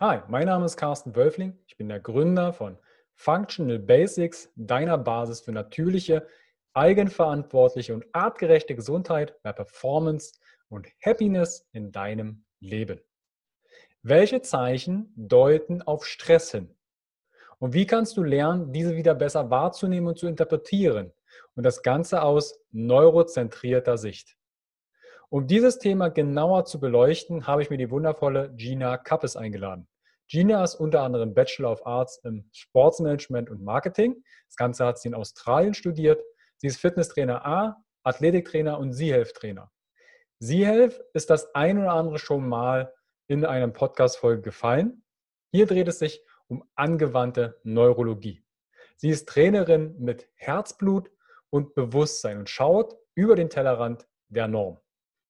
Hi, mein Name ist Carsten Wölfling. Ich bin der Gründer von Functional Basics, deiner Basis für natürliche, eigenverantwortliche und artgerechte Gesundheit, mehr Performance und Happiness in deinem Leben. Welche Zeichen deuten auf Stress hin? Und wie kannst du lernen, diese wieder besser wahrzunehmen und zu interpretieren? Und das Ganze aus neurozentrierter Sicht. Um dieses Thema genauer zu beleuchten, habe ich mir die wundervolle Gina Kappes eingeladen. Gina ist unter anderem Bachelor of Arts im Sportsmanagement und Marketing. Das Ganze hat sie in Australien studiert. Sie ist Fitnesstrainer A, Athletiktrainer und Sie-Helf-Trainer. Sie-Helf ist das ein oder andere schon mal in einem Podcast-Folge gefallen. Hier dreht es sich um angewandte Neurologie. Sie ist Trainerin mit Herzblut und Bewusstsein und schaut über den Tellerrand der Norm.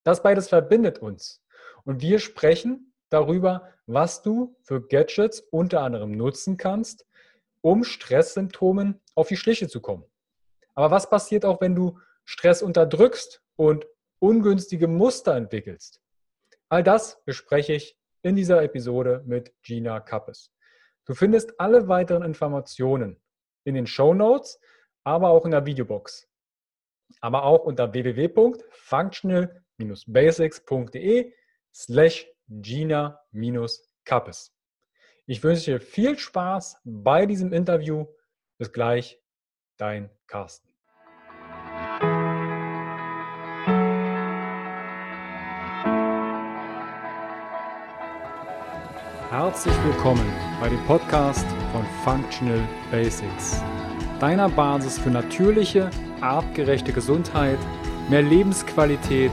Das beides verbindet uns. Und wir sprechen darüber, was du für Gadgets unter anderem nutzen kannst, um Stresssymptomen auf die Schliche zu kommen. Aber was passiert auch, wenn du Stress unterdrückst und ungünstige Muster entwickelst? All das bespreche ich in dieser Episode mit Gina Kappes. Du findest alle weiteren Informationen in den Show Notes, aber auch in der Videobox. Aber auch unter www.functional basics.de slash Gina-Kappes. Ich wünsche dir viel Spaß bei diesem Interview. Bis gleich, dein Carsten. Herzlich willkommen bei dem Podcast von Functional Basics, deiner Basis für natürliche, artgerechte Gesundheit, mehr Lebensqualität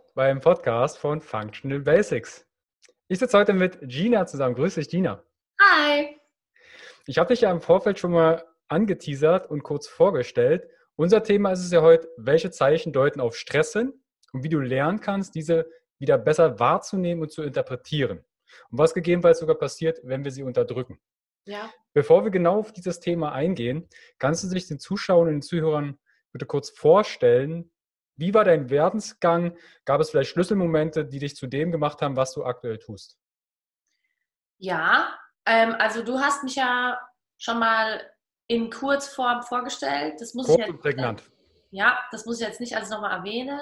beim Podcast von Functional Basics. Ich sitze heute mit Gina zusammen. Grüß dich, Gina. Hi. Ich habe dich ja im Vorfeld schon mal angeteasert und kurz vorgestellt. Unser Thema ist es ja heute, welche Zeichen deuten auf Stress hin und wie du lernen kannst, diese wieder besser wahrzunehmen und zu interpretieren. Und was gegebenenfalls sogar passiert, wenn wir sie unterdrücken. Ja. Bevor wir genau auf dieses Thema eingehen, kannst du dich den Zuschauern und den Zuhörern bitte kurz vorstellen, wie war dein Werdensgang? Gab es vielleicht Schlüsselmomente, die dich zu dem gemacht haben, was du aktuell tust? Ja, ähm, also du hast mich ja schon mal in Kurzform vorgestellt. Das muss Kurz ich jetzt, und prägnant. Ja, das muss ich jetzt nicht alles nochmal erwähnen.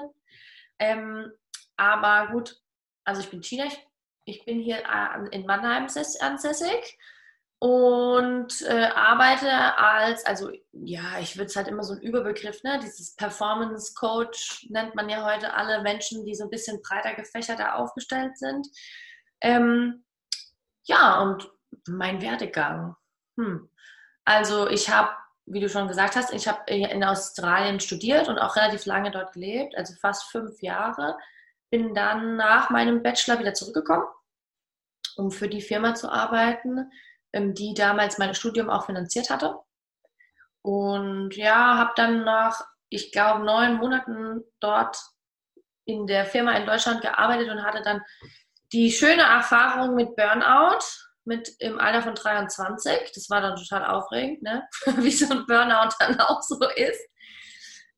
Ähm, aber gut, also ich bin China, ich, ich bin hier äh, in Mannheim ansässig und äh, arbeite als, also ja, ich würde es halt immer so ein Überbegriff, ne? dieses Performance Coach nennt man ja heute alle Menschen, die so ein bisschen breiter gefächerter aufgestellt sind. Ähm, ja, und mein Werdegang. Hm. Also ich habe, wie du schon gesagt hast, ich habe in Australien studiert und auch relativ lange dort gelebt, also fast fünf Jahre. Bin dann nach meinem Bachelor wieder zurückgekommen, um für die Firma zu arbeiten die damals mein Studium auch finanziert hatte. Und ja, habe dann nach, ich glaube, neun Monaten dort in der Firma in Deutschland gearbeitet und hatte dann die schöne Erfahrung mit Burnout mit im Alter von 23. Das war dann total aufregend, ne? wie so ein Burnout dann auch so ist.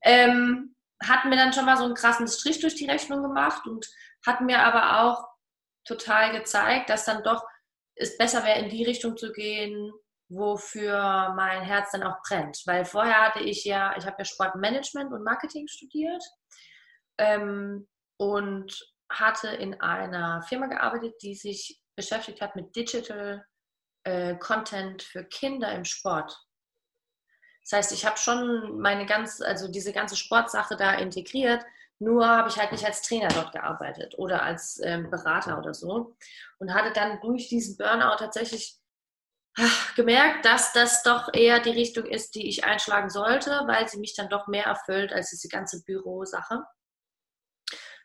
Ähm, hat mir dann schon mal so einen krassen Strich durch die Rechnung gemacht und hat mir aber auch total gezeigt, dass dann doch es besser wäre, in die Richtung zu gehen, wofür mein Herz dann auch brennt. Weil vorher hatte ich ja, ich habe ja Sportmanagement und Marketing studiert ähm, und hatte in einer Firma gearbeitet, die sich beschäftigt hat mit Digital äh, Content für Kinder im Sport. Das heißt, ich habe schon meine ganz, also diese ganze Sportsache da integriert, nur habe ich halt nicht als Trainer dort gearbeitet oder als ähm, Berater oder so. Und hatte dann durch diesen Burnout tatsächlich ach, gemerkt, dass das doch eher die Richtung ist, die ich einschlagen sollte, weil sie mich dann doch mehr erfüllt als diese ganze Bürosache.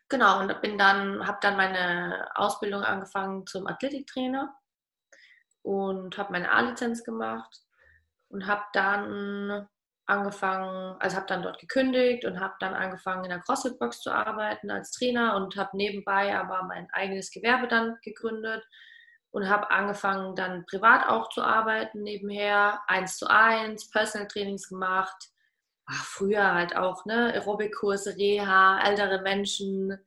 Genau, und bin dann, habe dann meine Ausbildung angefangen zum Athletiktrainer und habe meine A-Lizenz gemacht und habe dann angefangen, also habe dann dort gekündigt und habe dann angefangen in der CrossFit-Box zu arbeiten als Trainer und habe nebenbei aber mein eigenes Gewerbe dann gegründet und habe angefangen dann privat auch zu arbeiten nebenher, eins zu eins, Personal Trainings gemacht. Ach, früher halt auch, ne, Aerobic-Kurse, Reha, ältere Menschen.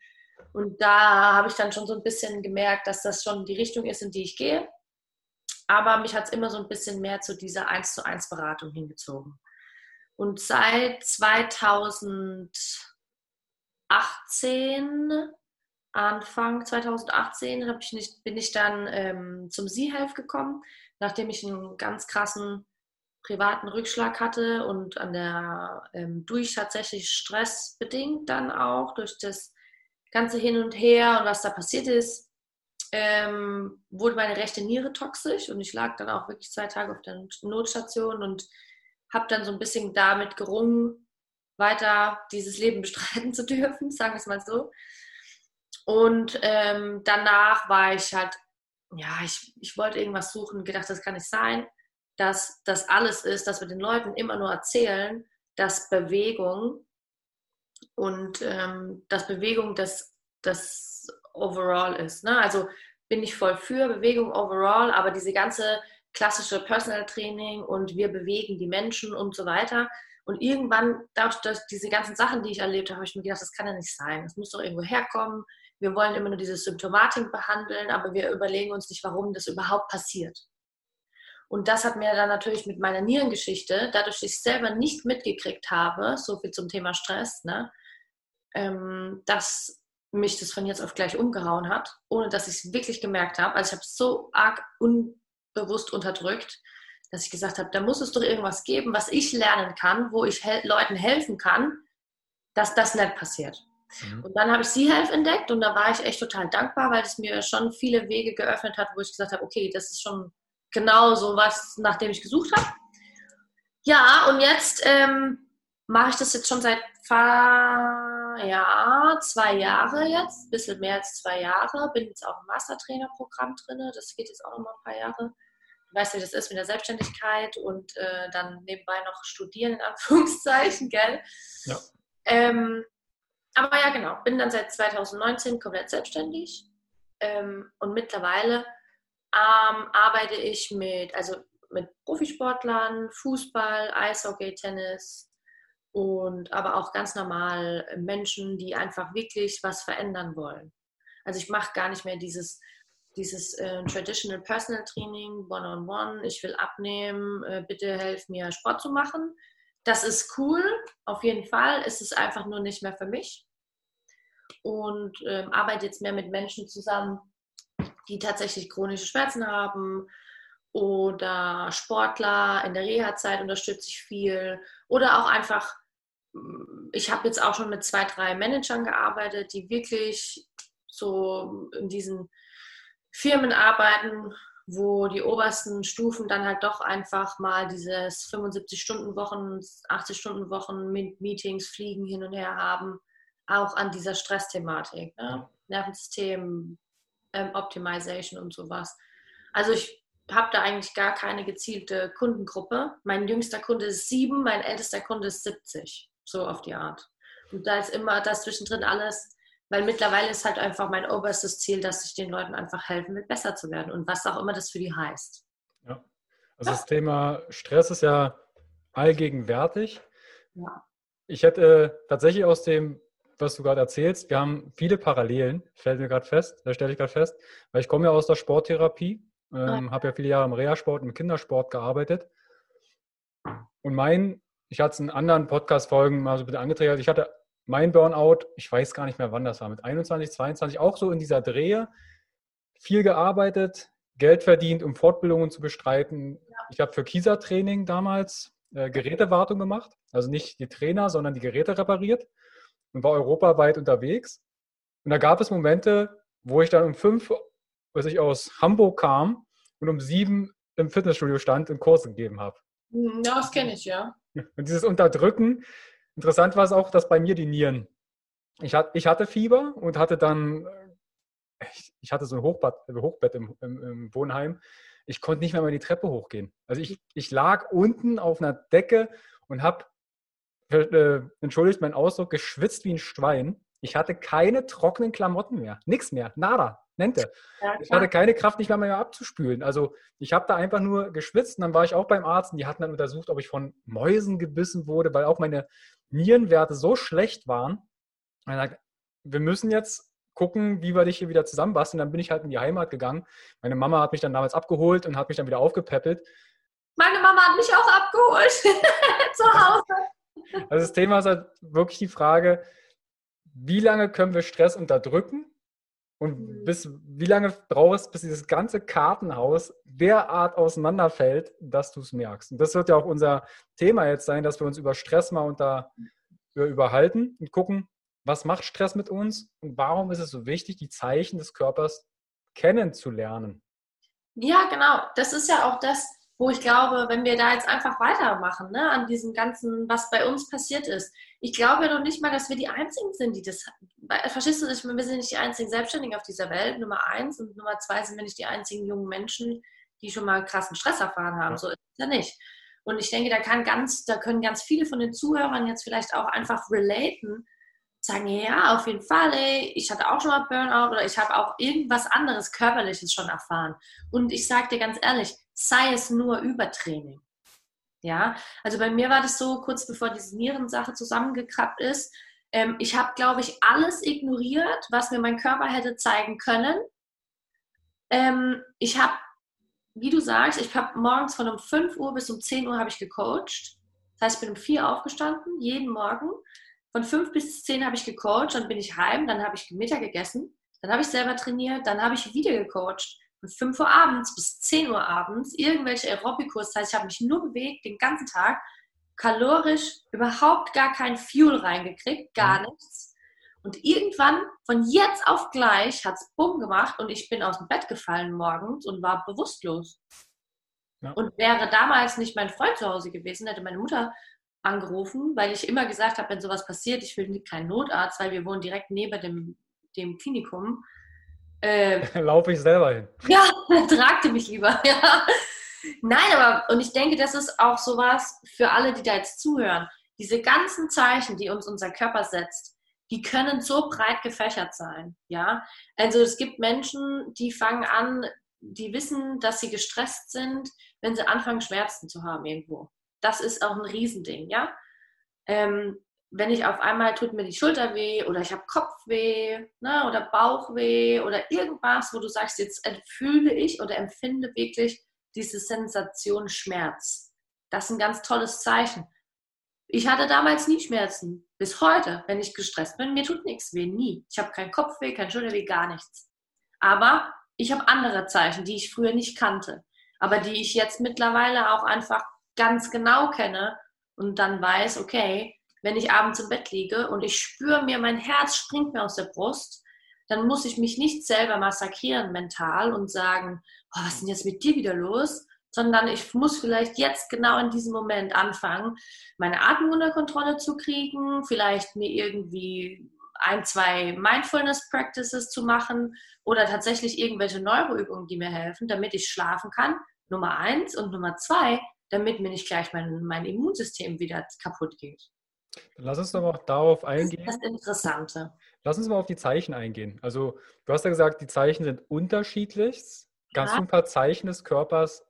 Und da habe ich dann schon so ein bisschen gemerkt, dass das schon die Richtung ist, in die ich gehe. Aber mich hat es immer so ein bisschen mehr zu dieser 1 zu 1 Beratung hingezogen. Und seit 2018, Anfang 2018, ich nicht, bin ich dann ähm, zum Sea-Health gekommen, nachdem ich einen ganz krassen privaten Rückschlag hatte und an der ähm, durch tatsächlich Stress bedingt dann auch durch das ganze Hin und Her und was da passiert ist, ähm, wurde meine rechte Niere toxisch und ich lag dann auch wirklich zwei Tage auf der Notstation und habe dann so ein bisschen damit gerungen, weiter dieses Leben bestreiten zu dürfen, sagen wir es mal so. Und ähm, danach war ich halt, ja, ich, ich wollte irgendwas suchen, gedacht, das kann nicht sein, dass das alles ist, dass wir den Leuten immer nur erzählen, dass Bewegung und ähm, dass Bewegung das, das overall ist. Ne? Also bin ich voll für Bewegung overall, aber diese ganze klassische Personal Training und wir bewegen die Menschen und so weiter. Und irgendwann, dadurch, dass diese ganzen Sachen, die ich erlebt habe, habe ich mir gedacht, das kann ja nicht sein. Das muss doch irgendwo herkommen. Wir wollen immer nur diese Symptomatik behandeln, aber wir überlegen uns nicht, warum das überhaupt passiert. Und das hat mir dann natürlich mit meiner Nierengeschichte, dadurch, dass ich selber nicht mitgekriegt habe, so viel zum Thema Stress, ne, ähm, dass mich das von jetzt auf gleich umgehauen hat, ohne dass ich es wirklich gemerkt habe. Also ich habe so arg un bewusst unterdrückt, dass ich gesagt habe, da muss es doch irgendwas geben, was ich lernen kann, wo ich hel Leuten helfen kann, dass das nicht passiert. Mhm. Und dann habe ich sie Health entdeckt und da war ich echt total dankbar, weil es mir schon viele Wege geöffnet hat, wo ich gesagt habe, okay, das ist schon genau so was, nach dem ich gesucht habe. Ja, und jetzt ähm, mache ich das jetzt schon seit ja, zwei Jahre jetzt, ein bisschen mehr als zwei Jahre. Bin jetzt auch im Mastertrainerprogramm drin. Das geht jetzt auch noch mal ein paar Jahre. Du weißt, wie das ist mit der Selbstständigkeit und äh, dann nebenbei noch studieren, in Anführungszeichen, gell? Ja. Ähm, aber ja, genau. Bin dann seit 2019 komplett selbstständig. Ähm, und mittlerweile ähm, arbeite ich mit, also mit Profisportlern, Fußball, Eishockey, Tennis, und aber auch ganz normal Menschen, die einfach wirklich was verändern wollen. Also ich mache gar nicht mehr dieses, dieses äh, Traditional Personal Training, One-on-One, -on -one, ich will abnehmen, äh, bitte helf mir Sport zu machen. Das ist cool, auf jeden Fall. Es ist einfach nur nicht mehr für mich. Und ähm, arbeite jetzt mehr mit Menschen zusammen, die tatsächlich chronische Schmerzen haben oder Sportler in der Reha-Zeit unterstütze ich viel oder auch einfach ich habe jetzt auch schon mit zwei, drei Managern gearbeitet, die wirklich so in diesen Firmen arbeiten, wo die obersten Stufen dann halt doch einfach mal dieses 75-Stunden-Wochen, 80-Stunden-Wochen Meetings, Fliegen hin und her haben, auch an dieser Stressthematik, ne? Nervensystem, ähm, Optimization und sowas. Also ich habe da eigentlich gar keine gezielte Kundengruppe. Mein jüngster Kunde ist sieben, mein ältester Kunde ist 70 so auf die Art. Und da ist immer das zwischendrin alles, weil mittlerweile ist halt einfach mein oberstes Ziel, dass ich den Leuten einfach helfen will, besser zu werden und was auch immer das für die heißt. Ja, also das Thema Stress ist ja allgegenwärtig. Ja. Ich hätte tatsächlich aus dem, was du gerade erzählst, wir haben viele Parallelen, fällt mir gerade fest, da stelle ich gerade fest, weil ich komme ja aus der Sporttherapie, ähm, ja. habe ja viele Jahre im Reha-Sport, im Kindersport gearbeitet. Und mein ich hatte es in anderen Podcast-Folgen mal so bitte angetriggert. Ich hatte mein Burnout, ich weiß gar nicht mehr, wann das war, mit 21, 22, auch so in dieser Drehe. Viel gearbeitet, Geld verdient, um Fortbildungen zu bestreiten. Ja. Ich habe für Kieser-Training damals äh, Gerätewartung gemacht. Also nicht die Trainer, sondern die Geräte repariert und war europaweit unterwegs. Und da gab es Momente, wo ich dann um fünf, als ich aus Hamburg kam und um sieben im Fitnessstudio stand und Kurse gegeben habe. Hm, ja, das kenne ich, ja. Und dieses Unterdrücken, interessant war es auch, dass bei mir die Nieren, ich, hat, ich hatte Fieber und hatte dann, ich hatte so ein Hochbett, Hochbett im, im, im Wohnheim ich konnte nicht mehr mal die Treppe hochgehen. Also ich, ich lag unten auf einer Decke und habe, äh, entschuldigt meinen Ausdruck, geschwitzt wie ein Schwein. Ich hatte keine trockenen Klamotten mehr. Nichts mehr. Nada. Nente. Ja, ich hatte keine Kraft, nicht mehr, mehr abzuspülen. Also ich habe da einfach nur geschwitzt und dann war ich auch beim Arzt und die hatten dann untersucht, ob ich von Mäusen gebissen wurde, weil auch meine Nierenwerte so schlecht waren. wir müssen jetzt gucken, wie wir dich hier wieder zusammenbasteln. Dann bin ich halt in die Heimat gegangen. Meine Mama hat mich dann damals abgeholt und hat mich dann wieder aufgepäppelt. Meine Mama hat mich auch abgeholt zu Hause. Also das Thema ist halt wirklich die Frage, wie lange können wir Stress unterdrücken und bis wie lange brauchst du, bis dieses ganze Kartenhaus derart auseinanderfällt, dass du es merkst. Und das wird ja auch unser Thema jetzt sein, dass wir uns über Stress mal unter, überhalten und gucken, was macht Stress mit uns und warum ist es so wichtig, die Zeichen des Körpers kennenzulernen. Ja, genau. Das ist ja auch das, wo ich glaube, wenn wir da jetzt einfach weitermachen, ne, an diesem ganzen, was bei uns passiert ist. Ich glaube noch nicht mal, dass wir die Einzigen sind, die das. Verstehst du, wir sind nicht die einzigen Selbstständigen auf dieser Welt, Nummer eins. Und Nummer zwei sind wir nicht die einzigen jungen Menschen, die schon mal krassen Stress erfahren haben. Ja. So ist es ja nicht. Und ich denke, da kann ganz, da können ganz viele von den Zuhörern jetzt vielleicht auch einfach relaten, sagen, ja, auf jeden Fall, ey, ich hatte auch schon mal Burnout oder ich habe auch irgendwas anderes Körperliches schon erfahren. Und ich sage dir ganz ehrlich, sei es nur Übertraining. Ja, also bei mir war das so, kurz bevor diese Nierensache zusammengekrabbt ist, ähm, ich habe, glaube ich, alles ignoriert, was mir mein Körper hätte zeigen können. Ähm, ich habe, wie du sagst, ich habe morgens von um 5 Uhr bis um 10 Uhr habe ich gecoacht. Das heißt, ich bin um 4 Uhr aufgestanden, jeden Morgen. Von 5 bis 10 habe ich gecoacht, dann bin ich heim, dann habe ich Mittag gegessen, dann habe ich selber trainiert, dann habe ich wieder gecoacht 5 Uhr abends bis 10 Uhr abends irgendwelche Aerobikus. Das heißt, ich habe mich nur bewegt den ganzen Tag, kalorisch überhaupt gar kein Fuel reingekriegt, gar mhm. nichts. Und irgendwann, von jetzt auf gleich, hat es bumm gemacht und ich bin aus dem Bett gefallen morgens und war bewusstlos. Ja. Und wäre damals nicht mein Freund zu Hause gewesen, hätte meine Mutter angerufen, weil ich immer gesagt habe, wenn sowas passiert, ich will keinen Notarzt, weil wir wohnen direkt neben dem, dem Klinikum. Äh, Laufe ich selber hin. Ja, tragte mich lieber. Ja. Nein, aber und ich denke, das ist auch sowas für alle, die da jetzt zuhören. Diese ganzen Zeichen, die uns unser Körper setzt, die können so breit gefächert sein. Ja, also es gibt Menschen, die fangen an, die wissen, dass sie gestresst sind, wenn sie anfangen, Schmerzen zu haben irgendwo. Das ist auch ein Riesending, ja. Ähm, wenn ich auf einmal tut mir die Schulter weh oder ich habe Kopfweh ne, oder Bauchweh oder irgendwas, wo du sagst, jetzt fühle ich oder empfinde wirklich diese Sensation Schmerz. Das ist ein ganz tolles Zeichen. Ich hatte damals nie Schmerzen. Bis heute, wenn ich gestresst bin, mir tut nichts weh, nie. Ich habe keinen Kopfweh, kein Schulterweh, gar nichts. Aber ich habe andere Zeichen, die ich früher nicht kannte, aber die ich jetzt mittlerweile auch einfach ganz genau kenne und dann weiß, okay, wenn ich abends im Bett liege und ich spüre mir, mein Herz springt mir aus der Brust, dann muss ich mich nicht selber massakrieren mental und sagen, oh, was ist denn jetzt mit dir wieder los? Sondern ich muss vielleicht jetzt genau in diesem Moment anfangen, meine Atmung unter Kontrolle zu kriegen, vielleicht mir irgendwie ein, zwei Mindfulness Practices zu machen oder tatsächlich irgendwelche Neuroübungen, die mir helfen, damit ich schlafen kann. Nummer eins und Nummer zwei, damit mir nicht gleich mein, mein Immunsystem wieder kaputt geht. Dann lass uns doch mal darauf eingehen. Das ist das Interessante. Lass uns mal auf die Zeichen eingehen. Also, du hast ja gesagt, die Zeichen sind unterschiedlich. Kannst ja. du ein paar Zeichen des Körpers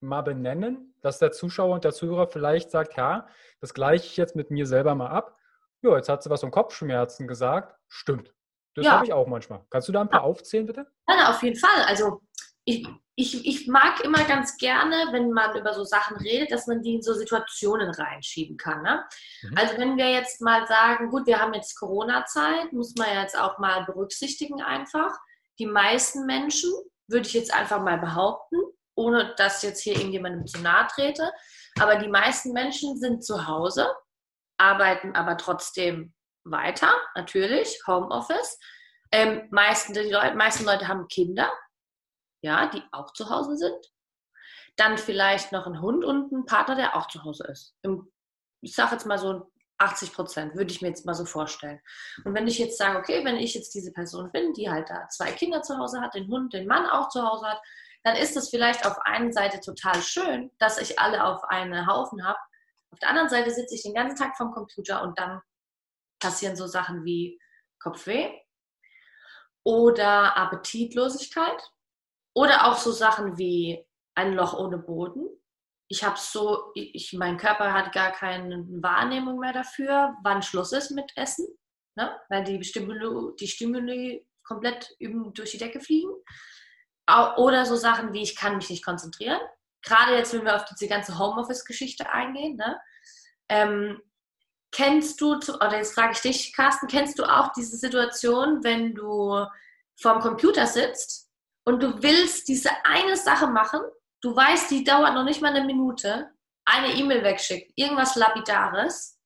mal benennen, dass der Zuschauer und der Zuhörer vielleicht sagt, ja, das gleiche ich jetzt mit mir selber mal ab. Ja, jetzt hat sie was um Kopfschmerzen gesagt. Stimmt. Das ja. habe ich auch manchmal. Kannst du da ein paar ja. aufzählen, bitte? Ja, auf jeden Fall. Also ich, ich, ich mag immer ganz gerne, wenn man über so Sachen redet, dass man die in so Situationen reinschieben kann. Ne? Mhm. Also wenn wir jetzt mal sagen, gut, wir haben jetzt Corona-Zeit, muss man jetzt auch mal berücksichtigen einfach. Die meisten Menschen, würde ich jetzt einfach mal behaupten, ohne dass jetzt hier irgendjemandem zu nahe trete, aber die meisten Menschen sind zu Hause, arbeiten aber trotzdem weiter, natürlich, Homeoffice. Ähm, meisten, die Leute, meisten Leute haben Kinder, ja, die auch zu Hause sind. Dann vielleicht noch ein Hund und ein Partner, der auch zu Hause ist. ich sage jetzt mal so 80 Prozent, würde ich mir jetzt mal so vorstellen. Und wenn ich jetzt sage, okay, wenn ich jetzt diese Person bin, die halt da zwei Kinder zu Hause hat, den Hund, den Mann auch zu Hause hat, dann ist es vielleicht auf einer Seite total schön, dass ich alle auf einen Haufen habe. Auf der anderen Seite sitze ich den ganzen Tag vom Computer und dann passieren so Sachen wie Kopfweh oder Appetitlosigkeit oder auch so Sachen wie ein Loch ohne Boden. Ich habe so, ich, mein Körper hat gar keine Wahrnehmung mehr dafür, wann Schluss ist mit Essen, ne? weil die Stimuli, die Stimuli komplett durch die Decke fliegen. Oder so Sachen wie, ich kann mich nicht konzentrieren. Gerade jetzt, wenn wir auf diese ganze Homeoffice-Geschichte eingehen. Ne? Ähm, kennst du, oder jetzt frage ich dich, Carsten, kennst du auch diese Situation, wenn du vorm Computer sitzt und du willst diese eine Sache machen, du weißt, die dauert noch nicht mal eine Minute, eine E-Mail wegschicken, irgendwas Lapidares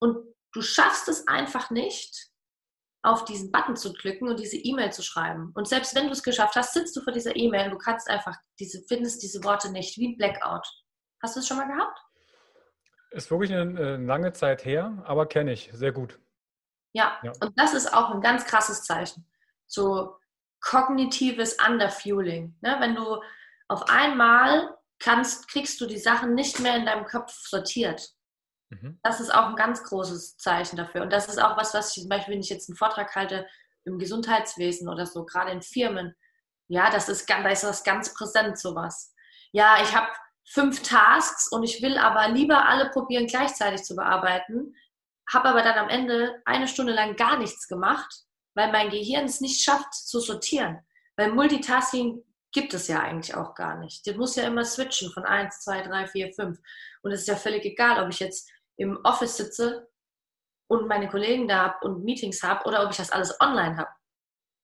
und du schaffst es einfach nicht, auf diesen Button zu klicken und diese E-Mail zu schreiben. Und selbst wenn du es geschafft hast, sitzt du vor dieser E-Mail und du kannst einfach diese, findest diese Worte nicht, wie ein Blackout. Hast du es schon mal gehabt? Ist wirklich eine, eine lange Zeit her, aber kenne ich sehr gut. Ja. ja, und das ist auch ein ganz krasses Zeichen. So kognitives Underfueling. Ne? Wenn du auf einmal kannst, kriegst du die Sachen nicht mehr in deinem Kopf sortiert. Mhm. Das ist auch ein ganz großes Zeichen dafür. Und das ist auch was, was ich zum Beispiel, wenn ich jetzt einen Vortrag halte im Gesundheitswesen oder so, gerade in Firmen, ja, das ist, da ist das ganz präsent, sowas. Ja, ich habe fünf Tasks und ich will aber lieber alle probieren, gleichzeitig zu bearbeiten, habe aber dann am Ende eine Stunde lang gar nichts gemacht, weil mein Gehirn es nicht schafft zu sortieren. Weil Multitasking gibt es ja eigentlich auch gar nicht. Du musst ja immer switchen von 1, 2, 3, 4, 5. Und es ist ja völlig egal, ob ich jetzt im Office sitze und meine Kollegen da habe und Meetings habe oder ob ich das alles online habe.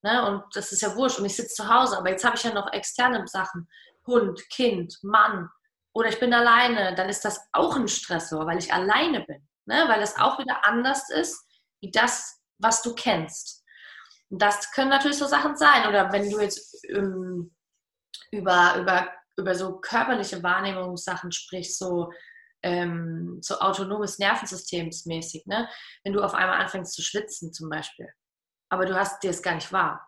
Ne? Und das ist ja wurscht. Und ich sitze zu Hause, aber jetzt habe ich ja noch externe Sachen. Hund, Kind, Mann. Oder ich bin alleine. Dann ist das auch ein Stressor, weil ich alleine bin. Ne? Weil es auch wieder anders ist, wie das, was du kennst. Das können natürlich so Sachen sein. Oder wenn du jetzt ähm, über, über, über so körperliche Wahrnehmungssachen sprichst, so ähm, so autonomes Nervensystems mäßig, ne? wenn du auf einmal anfängst zu schwitzen zum Beispiel, aber du hast dir es gar nicht wahr.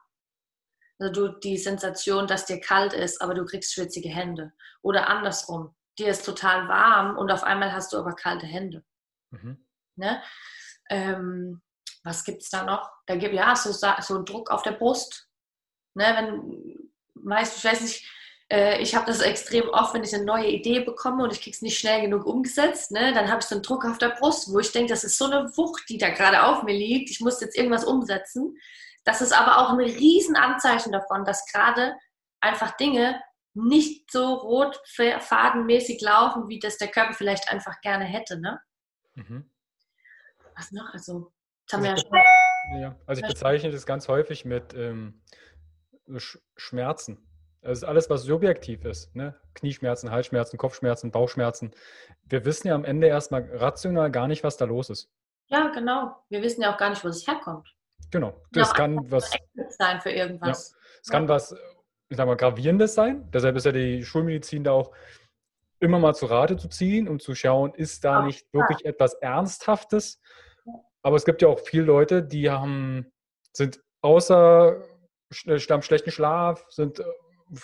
Also du die Sensation, dass dir kalt ist, aber du kriegst schwitzige Hände. Oder andersrum, dir ist total warm und auf einmal hast du aber kalte Hände. Mhm. Ne? Ähm, was gibt es da noch? Da gibt ja so, so ein Druck auf der Brust. Ne? Wenn, meist, ich weiß nicht, äh, ich habe das extrem oft, wenn ich eine neue Idee bekomme und ich kriege es nicht schnell genug umgesetzt, ne, dann habe ich so einen Druck auf der Brust, wo ich denke, das ist so eine Wucht, die da gerade auf mir liegt, ich muss jetzt irgendwas umsetzen. Das ist aber auch ein Riesenanzeichen davon, dass gerade einfach Dinge nicht so rotfadenmäßig laufen, wie das der Körper vielleicht einfach gerne hätte. Ne? Mhm. Was noch? Also, das haben wir ja also schon. Ja, also ich bezeichne das ganz häufig mit ähm, Schmerzen. Ist alles, was subjektiv ist. Ne? Knieschmerzen, Halsschmerzen, Kopfschmerzen, Bauchschmerzen. Wir wissen ja am Ende erstmal rational gar nicht, was da los ist. Ja, genau. Wir wissen ja auch gar nicht, wo es herkommt. Genau. Das kann was sein für irgendwas. Ja. Es kann was, ich sag mal, gravierendes sein. Deshalb ist ja die Schulmedizin da auch immer mal zu Rate zu ziehen und zu schauen, ist da nicht wirklich etwas Ernsthaftes. Aber es gibt ja auch viele Leute, die haben, sind außer haben schlechten Schlaf, sind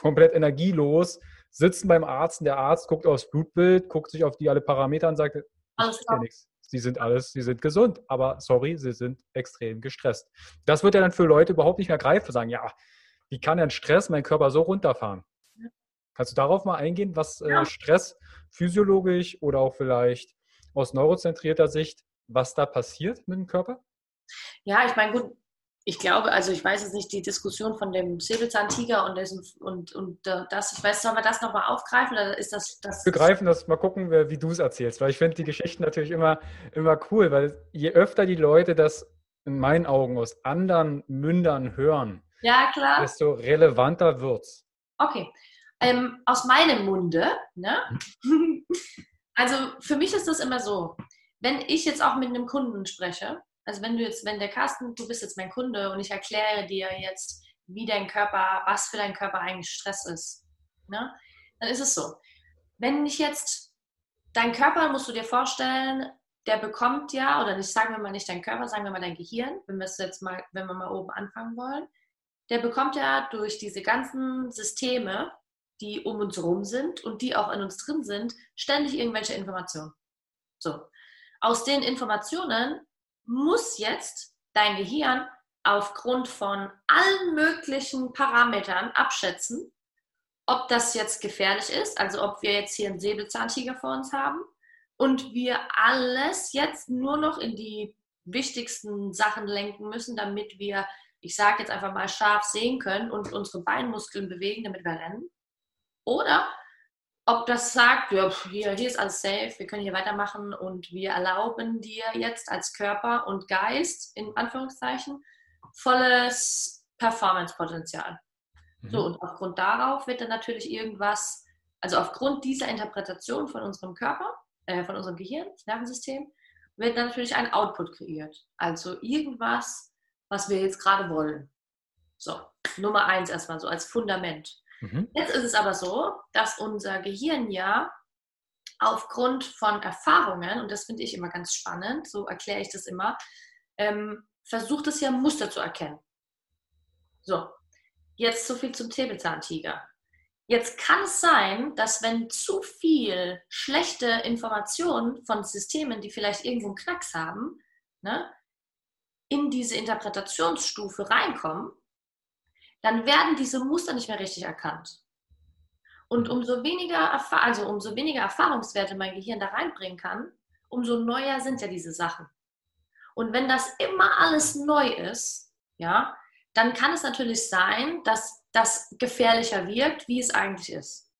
komplett energielos, sitzen beim Arzt und der Arzt guckt aufs Blutbild, guckt sich auf die alle Parameter und sagt, alles ja nichts. Sie sind alles, sie sind gesund, aber sorry, sie sind extrem gestresst. Das wird ja dann für Leute überhaupt nicht mehr greifen, sagen, ja, wie kann denn Stress meinen Körper so runterfahren? Ja. Kannst du darauf mal eingehen, was äh, Stress physiologisch oder auch vielleicht aus neurozentrierter Sicht, was da passiert mit dem Körper? Ja, ich meine, gut, ich glaube, also ich weiß jetzt nicht, die Diskussion von dem Säbelzahntiger und, und, und äh, das, ich weiß, sollen wir das nochmal aufgreifen oder ist das... das wir greifen das, mal gucken, wie du es erzählst, weil ich finde die Geschichten natürlich immer, immer cool, weil je öfter die Leute das in meinen Augen aus anderen Mündern hören, ja, klar. desto relevanter wird es. Okay, ähm, aus meinem Munde, ne? also für mich ist das immer so, wenn ich jetzt auch mit einem Kunden spreche, also wenn du jetzt, wenn der Carsten, du bist jetzt mein Kunde und ich erkläre dir jetzt, wie dein Körper, was für dein Körper eigentlich Stress ist, ne? dann ist es so. Wenn ich jetzt, dein Körper musst du dir vorstellen, der bekommt ja, oder nicht, sagen wir mal nicht dein Körper, sagen wir mal dein Gehirn, wenn wir es jetzt mal, wenn wir mal oben anfangen wollen, der bekommt ja durch diese ganzen Systeme die um uns herum sind und die auch in uns drin sind, ständig irgendwelche Informationen. So. Aus den Informationen muss jetzt dein Gehirn aufgrund von allen möglichen Parametern abschätzen, ob das jetzt gefährlich ist, also ob wir jetzt hier einen Säbelzahntiger vor uns haben und wir alles jetzt nur noch in die wichtigsten Sachen lenken müssen, damit wir, ich sage jetzt einfach mal, scharf sehen können und unsere Beinmuskeln bewegen, damit wir rennen. Oder ob das sagt, ja, hier, hier ist alles safe, wir können hier weitermachen und wir erlauben dir jetzt als Körper und Geist, in Anführungszeichen, volles Performance-Potenzial. Mhm. So, und aufgrund darauf wird dann natürlich irgendwas, also aufgrund dieser Interpretation von unserem Körper, äh, von unserem Gehirn, das Nervensystem, wird dann natürlich ein Output kreiert. Also irgendwas, was wir jetzt gerade wollen. So, Nummer eins erstmal so als Fundament. Mhm. Jetzt ist es aber so, dass unser Gehirn ja aufgrund von Erfahrungen, und das finde ich immer ganz spannend, so erkläre ich das immer, ähm, versucht es ja Muster zu erkennen. So, jetzt so viel zum Säbelzahntiger. Jetzt kann es sein, dass wenn zu viel schlechte Informationen von Systemen, die vielleicht irgendwo einen Knacks haben, ne, in diese Interpretationsstufe reinkommen, dann werden diese Muster nicht mehr richtig erkannt. Und umso weniger, also umso weniger Erfahrungswerte mein Gehirn da reinbringen kann, umso neuer sind ja diese Sachen. Und wenn das immer alles neu ist, ja, dann kann es natürlich sein, dass das gefährlicher wirkt, wie es eigentlich ist.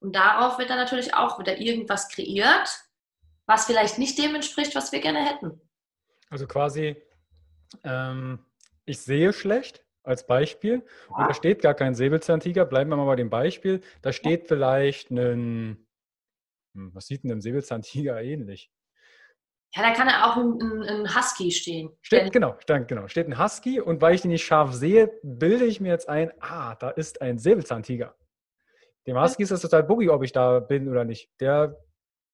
Und darauf wird dann natürlich auch wieder irgendwas kreiert, was vielleicht nicht dem entspricht, was wir gerne hätten. Also quasi, ähm, ich sehe schlecht, als Beispiel. Und da steht gar kein Säbelzahntiger. Bleiben wir mal bei dem Beispiel. Da steht vielleicht ein, hm, was sieht denn dem Säbelzahntiger ähnlich? Ja, da kann ja auch ein, ein, Husky stehen. Steht, genau, steht, genau, steht ein Husky und weil ich den nicht scharf sehe, bilde ich mir jetzt ein, ah, da ist ein Säbelzahntiger. Dem Husky ist das total buggy, ob ich da bin oder nicht. Der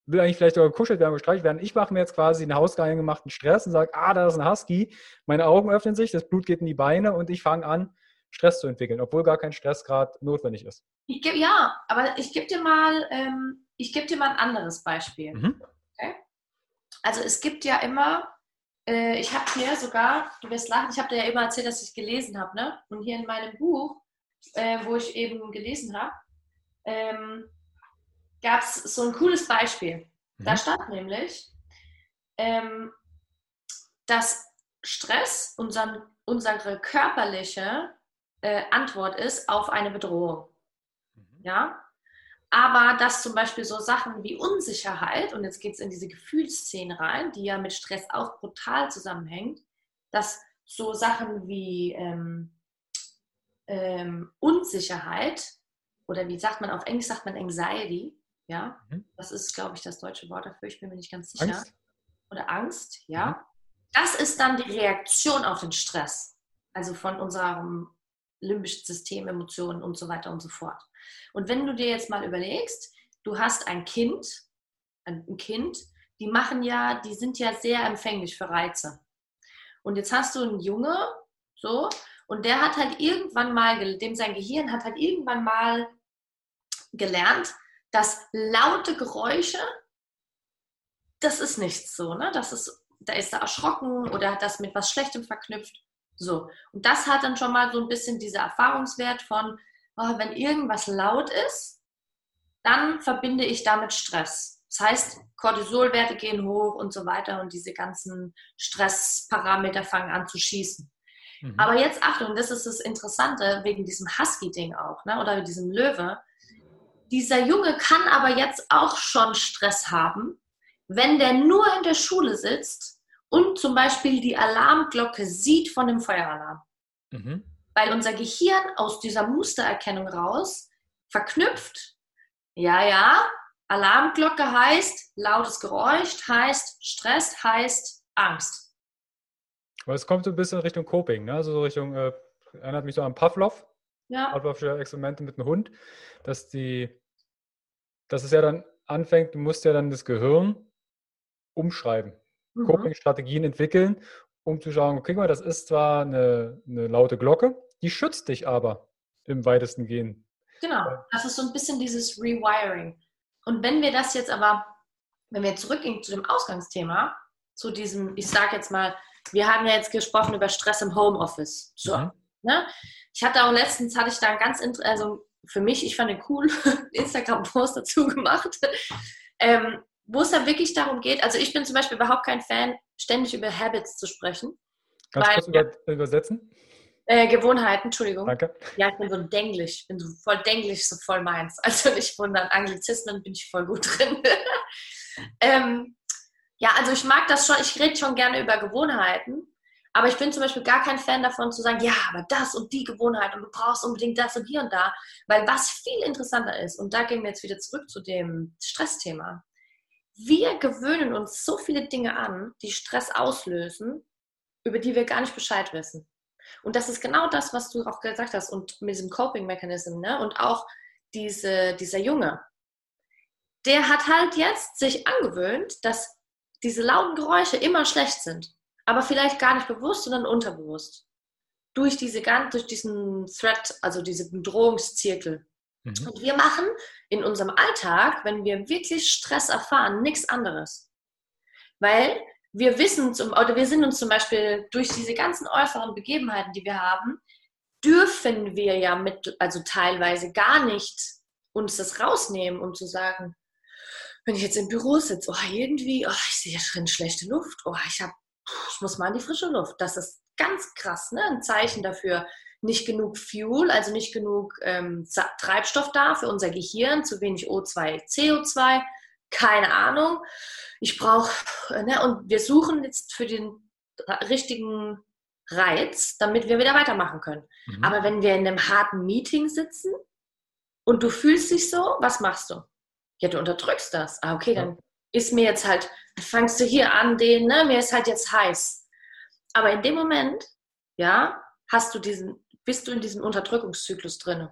will eigentlich vielleicht sogar gekuschelt werden, gestreichelt werden. Ich mache mir jetzt quasi einen hausgeheim gemachten Stress und sage, ah, da ist ein Husky. Meine Augen öffnen sich, das Blut geht in die Beine und ich fange an, Stress zu entwickeln, obwohl gar kein Stressgrad notwendig ist. Geb, ja, aber ich gebe dir mal, ähm, ich gebe dir mal ein anderes Beispiel. Mhm. Okay? Also es gibt ja immer, äh, ich habe hier sogar, du wirst lachen, ich habe dir ja immer erzählt, dass ich gelesen habe, ne? Und hier in meinem Buch, äh, wo ich eben gelesen habe, ähm, gab es so ein cooles Beispiel. Mhm. Da stand nämlich, ähm, dass Stress unseren, unsere körperliche äh, Antwort ist auf eine Bedrohung. Mhm. Ja? Aber dass zum Beispiel so Sachen wie Unsicherheit, und jetzt geht es in diese Gefühlsszene rein, die ja mit Stress auch brutal zusammenhängt, dass so Sachen wie ähm, ähm, Unsicherheit oder wie sagt man auf Englisch, sagt man Anxiety, ja, mhm. das ist, glaube ich, das deutsche Wort dafür, ich bin mir nicht ganz sicher. Angst. Oder Angst, ja. Mhm. Das ist dann die Reaktion auf den Stress, also von unserem limbischen System, Emotionen und so weiter und so fort. Und wenn du dir jetzt mal überlegst, du hast ein Kind, ein Kind, die machen ja, die sind ja sehr empfänglich für Reize. Und jetzt hast du einen Junge, so, und der hat halt irgendwann mal, dem sein Gehirn hat halt irgendwann mal gelernt, dass laute Geräusche, das ist nichts so, ne? Das ist, da ist er erschrocken oder hat das mit was Schlechtem verknüpft. So. Und das hat dann schon mal so ein bisschen dieser Erfahrungswert von, oh, wenn irgendwas laut ist, dann verbinde ich damit Stress. Das heißt, Cortisolwerte gehen hoch und so weiter und diese ganzen Stressparameter fangen an zu schießen. Mhm. Aber jetzt Achtung, das ist das Interessante wegen diesem Husky-Ding auch, ne? oder diesem Löwe dieser Junge kann aber jetzt auch schon Stress haben, wenn der nur in der Schule sitzt und zum Beispiel die Alarmglocke sieht von dem Feueralarm. Mhm. Weil unser Gehirn aus dieser Mustererkennung raus verknüpft, ja, ja, Alarmglocke heißt lautes Geräusch, heißt Stress, heißt Angst. Aber es kommt so ein bisschen Richtung Coping, ne? also so Richtung, äh, erinnert mich so an Pavlov, ja. Pavlovsche Experimente mit einem Hund, dass die dass es ja dann anfängt, du musst ja dann das Gehirn umschreiben, mhm. Coping-Strategien entwickeln, um zu schauen, okay, mal, das ist zwar eine, eine laute Glocke, die schützt dich aber im weitesten Gehen. Genau, das ist so ein bisschen dieses Rewiring. Und wenn wir das jetzt aber, wenn wir zurückgehen zu dem Ausgangsthema, zu diesem, ich sage jetzt mal, wir haben ja jetzt gesprochen über Stress im Homeoffice. So, mhm. ne? Ich hatte auch letztens, hatte ich da ganz, also für mich, ich fand den cool, Instagram-Post dazu gemacht, ähm, wo es dann wirklich darum geht, also ich bin zum Beispiel überhaupt kein Fan, ständig über Habits zu sprechen. Kannst du kurz über, übersetzen? Äh, Gewohnheiten, Entschuldigung. Danke. Ja, ich bin so Denglisch, ich bin so voll Denglisch, so voll meins. Also nicht wundern, Anglizismen bin ich voll gut drin. ähm, ja, also ich mag das schon, ich rede schon gerne über Gewohnheiten, aber ich bin zum Beispiel gar kein Fan davon zu sagen, ja, aber das und die Gewohnheit und du brauchst unbedingt das und hier und da, weil was viel interessanter ist, und da gehen wir jetzt wieder zurück zu dem Stressthema. Wir gewöhnen uns so viele Dinge an, die Stress auslösen, über die wir gar nicht Bescheid wissen. Und das ist genau das, was du auch gesagt hast und mit diesem Coping-Mechanism ne? und auch diese, dieser Junge. Der hat halt jetzt sich angewöhnt, dass diese lauten Geräusche immer schlecht sind, aber vielleicht gar nicht bewusst, sondern unterbewusst. Durch, diese, durch diesen Threat, also diesen Bedrohungszirkel. Mhm. Und wir machen in unserem Alltag, wenn wir wirklich Stress erfahren, nichts anderes. Weil wir wissen, zum, oder wir sind uns zum Beispiel durch diese ganzen äußeren Begebenheiten, die wir haben, dürfen wir ja mit, also teilweise gar nicht uns das rausnehmen, um zu sagen, wenn ich jetzt im Büro sitze, oh, irgendwie, oh, ich sehe schon schlechte Luft, oh, ich habe, ich muss mal in die frische Luft. Das ist ganz krass, ne? Ein Zeichen dafür, nicht genug Fuel, also nicht genug ähm, Treibstoff da für unser Gehirn, zu wenig O2, CO2, keine Ahnung. Ich brauche, ne, und wir suchen jetzt für den richtigen Reiz, damit wir wieder weitermachen können. Mhm. Aber wenn wir in einem harten Meeting sitzen und du fühlst dich so, was machst du? Ja, du unterdrückst das. Ah, okay, dann ist mir jetzt halt, fangst du hier an, den, ne, mir ist halt jetzt heiß. Aber in dem Moment, ja, hast du diesen, bist du in diesem Unterdrückungszyklus drin.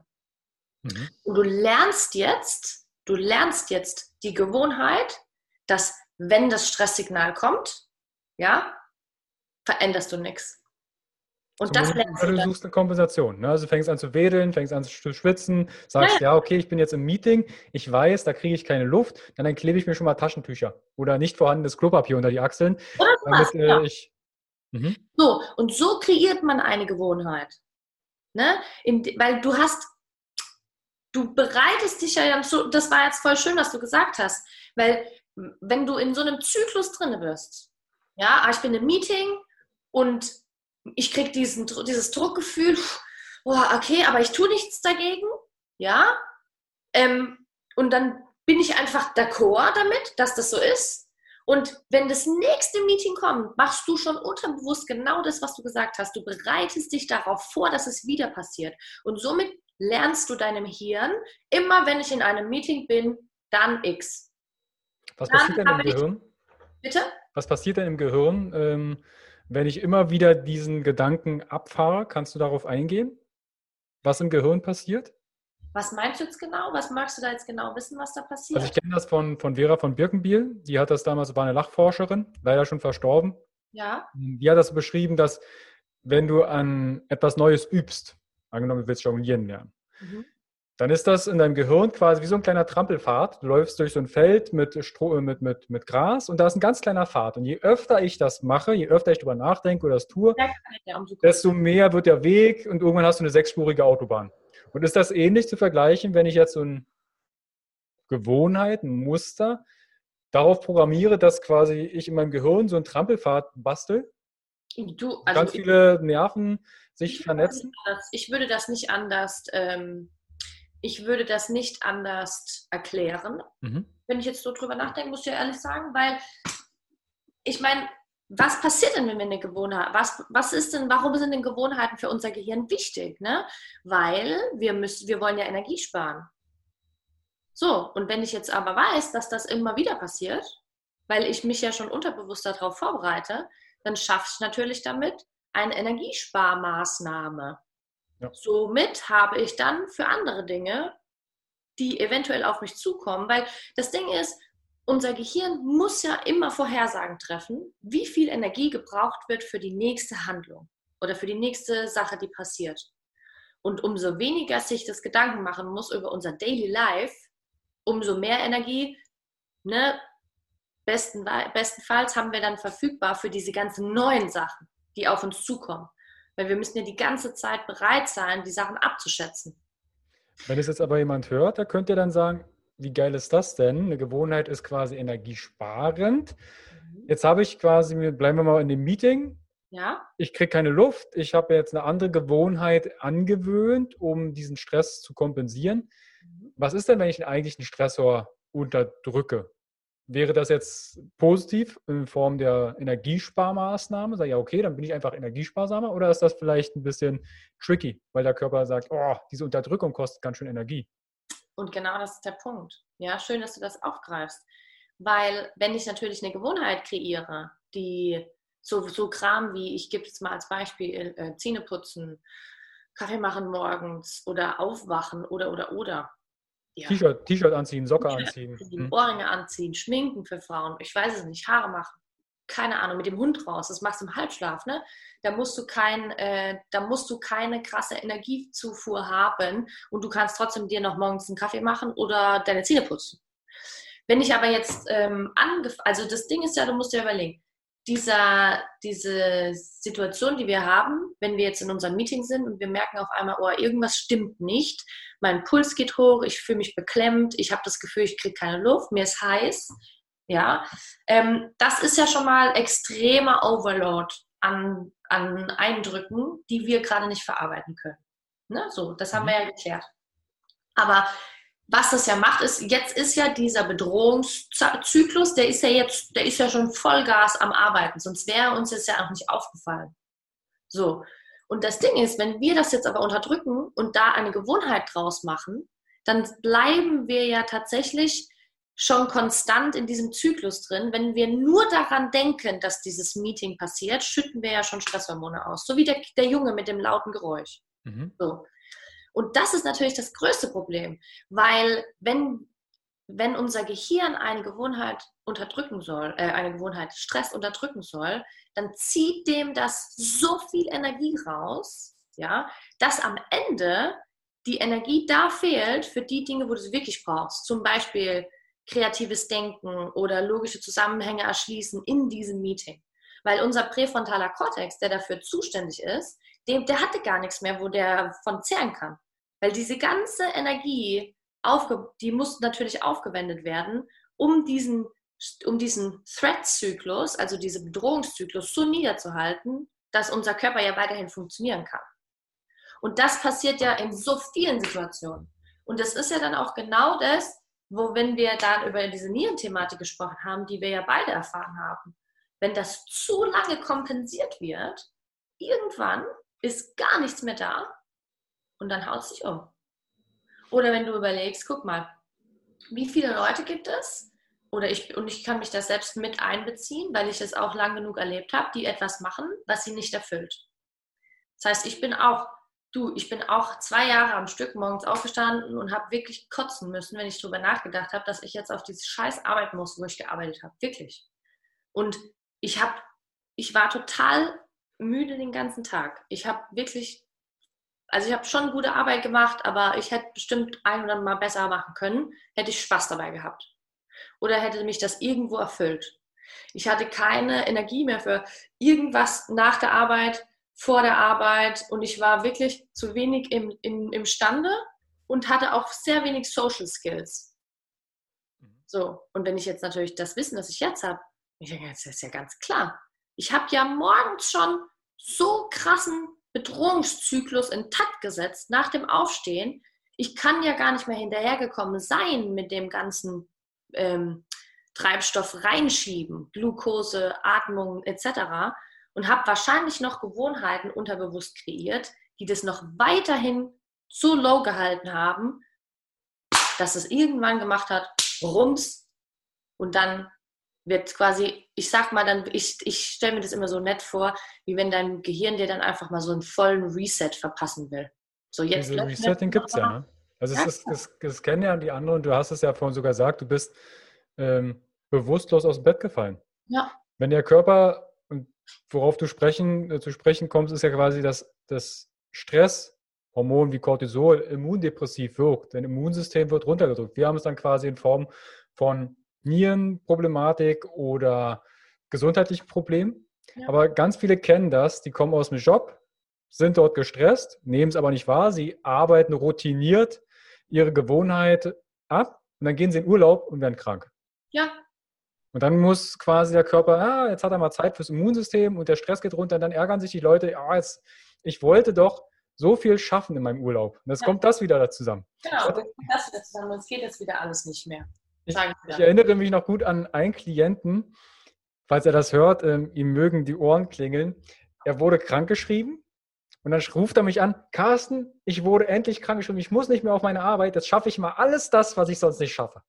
Mhm. Und du lernst jetzt, du lernst jetzt die Gewohnheit, dass wenn das Stresssignal kommt, ja, veränderst du nichts. Und das lernst du. Du suchst eine Kompensation. Ne? Also du fängst an zu wedeln, fängst an zu schwitzen, sagst, ja, ja okay, ich bin jetzt im Meeting, ich weiß, da kriege ich keine Luft, dann, dann klebe ich mir schon mal Taschentücher oder nicht vorhandenes Klopapier unter die Achseln. Oder damit, äh, ja. ich, mhm. So, und so kreiert man eine Gewohnheit. Ne? In, weil du hast, du bereitest dich ja, das war jetzt voll schön, was du gesagt hast, weil wenn du in so einem Zyklus drin bist, ja, ah, ich bin im Meeting und ich kriege dieses Druckgefühl, oh, okay, aber ich tue nichts dagegen, ja, ähm, und dann bin ich einfach d'accord damit, dass das so ist. Und wenn das nächste Meeting kommt, machst du schon unterbewusst genau das, was du gesagt hast. Du bereitest dich darauf vor, dass es wieder passiert. Und somit lernst du deinem Hirn, immer wenn ich in einem Meeting bin, dann X. Was dann passiert denn im Gehirn? Bitte? Was passiert denn im Gehirn, ähm, wenn ich immer wieder diesen Gedanken abfahre? Kannst du darauf eingehen? Was im Gehirn passiert? Was meinst du jetzt genau? Was magst du da jetzt genau wissen, was da passiert? Also ich kenne das von, von Vera von Birkenbiel. Die hat das damals, war eine Lachforscherin, leider schon verstorben. Ja. Die hat das beschrieben, dass wenn du an etwas Neues übst, angenommen, du willst jonglieren lernen, mhm dann ist das in deinem Gehirn quasi wie so ein kleiner Trampelpfad. Du läufst durch so ein Feld mit, Stroh, äh, mit, mit, mit Gras und da ist ein ganz kleiner Pfad. Und je öfter ich das mache, je öfter ich darüber nachdenke oder das tue, desto mehr wird der Weg und irgendwann hast du eine sechsspurige Autobahn. Und ist das ähnlich zu vergleichen, wenn ich jetzt so eine Gewohnheit, ein Muster darauf programmiere, dass quasi ich in meinem Gehirn so einen Trampelpfad bastel? Du, also ganz viele Nerven sich vernetzen? Ich würde das nicht anders ähm, ich würde das nicht anders erklären, mhm. wenn ich jetzt so drüber nachdenke, muss ich ja ehrlich sagen, weil ich meine, was passiert denn, wenn wir eine Gewohnheit, was, was ist denn, warum sind denn Gewohnheiten für unser Gehirn wichtig? Ne? Weil wir müssen, wir wollen ja Energie sparen. So, und wenn ich jetzt aber weiß, dass das immer wieder passiert, weil ich mich ja schon unterbewusst darauf vorbereite, dann schaffe ich natürlich damit eine Energiesparmaßnahme. Somit habe ich dann für andere Dinge, die eventuell auf mich zukommen, weil das Ding ist, unser Gehirn muss ja immer Vorhersagen treffen, wie viel Energie gebraucht wird für die nächste Handlung oder für die nächste Sache, die passiert. Und umso weniger sich das Gedanken machen muss über unser Daily Life, umso mehr Energie, ne, besten, bestenfalls haben wir dann verfügbar für diese ganzen neuen Sachen, die auf uns zukommen. Weil wir müssen ja die ganze Zeit bereit sein, die Sachen abzuschätzen. Wenn es jetzt aber jemand hört, da könnt ihr dann sagen, wie geil ist das denn? Eine Gewohnheit ist quasi energiesparend. Mhm. Jetzt habe ich quasi, bleiben wir mal in dem Meeting. Ja. Ich kriege keine Luft. Ich habe jetzt eine andere Gewohnheit angewöhnt, um diesen Stress zu kompensieren. Mhm. Was ist denn, wenn ich eigentlich einen Stressor unterdrücke? Wäre das jetzt positiv in Form der Energiesparmaßnahme? Sag ja, okay, dann bin ich einfach energiesparsamer. Oder ist das vielleicht ein bisschen tricky, weil der Körper sagt, oh, diese Unterdrückung kostet ganz schön Energie? Und genau das ist der Punkt. Ja, schön, dass du das aufgreifst. Weil wenn ich natürlich eine Gewohnheit kreiere, die so, so Kram wie, ich gebe jetzt mal als Beispiel, äh, Zähne putzen, Kaffee machen morgens oder aufwachen oder, oder, oder. Ja. T-Shirt anziehen, Socke anziehen. Hm. Ohrringe anziehen, schminken für Frauen, ich weiß es nicht, Haare machen. Keine Ahnung, mit dem Hund raus, das machst du im Halbschlaf, ne? Da musst du kein, äh, da musst du keine krasse Energiezufuhr haben und du kannst trotzdem dir noch morgens einen Kaffee machen oder deine Zähne putzen. Wenn ich aber jetzt ähm, angefangen, also das Ding ist ja, du musst dir überlegen, dieser, diese Situation, die wir haben, wenn wir jetzt in unserem Meeting sind und wir merken auf einmal, oh, irgendwas stimmt nicht, mein Puls geht hoch, ich fühle mich beklemmt, ich habe das Gefühl, ich kriege keine Luft, mir ist heiß, ja, ähm, das ist ja schon mal extremer Overload an, an Eindrücken, die wir gerade nicht verarbeiten können. Ne? So, das haben wir ja geklärt. Aber was das ja macht, ist, jetzt ist ja dieser Bedrohungszyklus, der ist ja jetzt, der ist ja schon Vollgas am Arbeiten, sonst wäre uns das ja auch nicht aufgefallen. So. Und das Ding ist, wenn wir das jetzt aber unterdrücken und da eine Gewohnheit draus machen, dann bleiben wir ja tatsächlich schon konstant in diesem Zyklus drin. Wenn wir nur daran denken, dass dieses Meeting passiert, schütten wir ja schon Stresshormone aus. So wie der, der Junge mit dem lauten Geräusch. Mhm. So. Und das ist natürlich das größte Problem, weil wenn, wenn unser Gehirn eine Gewohnheit unterdrücken soll, äh, eine Gewohnheit Stress unterdrücken soll, dann zieht dem das so viel Energie raus, ja, dass am Ende die Energie da fehlt für die Dinge, wo du sie wirklich brauchst. Zum Beispiel kreatives Denken oder logische Zusammenhänge erschließen in diesem Meeting. Weil unser präfrontaler Kortex, der dafür zuständig ist, dem, der hatte gar nichts mehr, wo der von zehren kann. Weil diese ganze Energie, aufge, die muss natürlich aufgewendet werden, um diesen, um diesen Threat-Zyklus, also diesen Bedrohungszyklus, so niederzuhalten, dass unser Körper ja weiterhin funktionieren kann. Und das passiert ja in so vielen Situationen. Und das ist ja dann auch genau das, wo, wenn wir dann über diese Nierenthematik gesprochen haben, die wir ja beide erfahren haben, wenn das zu lange kompensiert wird, irgendwann ist gar nichts mehr da und dann haut es sich um. Oder wenn du überlegst, guck mal, wie viele Leute gibt es? Oder ich, und ich kann mich da selbst mit einbeziehen, weil ich es auch lang genug erlebt habe, die etwas machen, was sie nicht erfüllt. Das heißt, ich bin auch, du, ich bin auch zwei Jahre am Stück morgens aufgestanden und habe wirklich kotzen müssen, wenn ich darüber nachgedacht habe, dass ich jetzt auf diese Scheiß arbeiten muss, wo ich gearbeitet habe. Wirklich. Und ich habe, ich war total müde den ganzen Tag. Ich habe wirklich also ich habe schon gute Arbeit gemacht, aber ich hätte bestimmt ein oder mal besser machen können, hätte ich Spaß dabei gehabt. Oder hätte mich das irgendwo erfüllt. Ich hatte keine Energie mehr für irgendwas nach der Arbeit, vor der Arbeit und ich war wirklich zu wenig im, im, imstande und hatte auch sehr wenig Social Skills. Mhm. So, und wenn ich jetzt natürlich das Wissen, das ich jetzt habe, ich denke, das ist ja ganz klar. Ich habe ja morgens schon so krassen Bedrohungszyklus in Takt gesetzt nach dem Aufstehen. Ich kann ja gar nicht mehr hinterhergekommen sein mit dem ganzen ähm, Treibstoff reinschieben, Glucose, Atmung etc. und habe wahrscheinlich noch Gewohnheiten unterbewusst kreiert, die das noch weiterhin so low gehalten haben, dass es irgendwann gemacht hat, rums und dann wird quasi, ich sag mal dann, ich, ich stelle mir das immer so nett vor, wie wenn dein Gehirn dir dann einfach mal so einen vollen Reset verpassen will. So jetzt. Diese Resetting gibt es ja, ne? Also ja, es ist, es, es kennen ja die anderen, du hast es ja vorhin sogar gesagt, du bist ähm, bewusstlos aus dem Bett gefallen. Ja. Wenn der Körper, worauf du sprechen, äh, zu sprechen kommst, ist ja quasi, dass das Stress Hormon wie Cortisol immundepressiv wirkt. Dein Immunsystem wird runtergedrückt. Wir haben es dann quasi in Form von Nierenproblematik oder gesundheitlichen Problemen. Ja. Aber ganz viele kennen das, die kommen aus dem Job, sind dort gestresst, nehmen es aber nicht wahr, sie arbeiten routiniert ihre Gewohnheit ab und dann gehen sie in Urlaub und werden krank. Ja. Und dann muss quasi der Körper, ah, jetzt hat er mal Zeit fürs Immunsystem und der Stress geht runter und dann ärgern sich die Leute, ja, jetzt, ich wollte doch so viel schaffen in meinem Urlaub. Und jetzt ja. kommt das wieder da zusammen. Genau, das wieder zusammen und es geht jetzt wieder alles nicht mehr. Ich, ich, erinnere mich noch gut an einen Klienten, falls er das hört, ähm, ihm mögen die Ohren klingeln. Er wurde krankgeschrieben und dann ruft er mich an, Carsten, ich wurde endlich krankgeschrieben, ich muss nicht mehr auf meine Arbeit, jetzt schaffe ich mal alles das, was ich sonst nicht schaffe.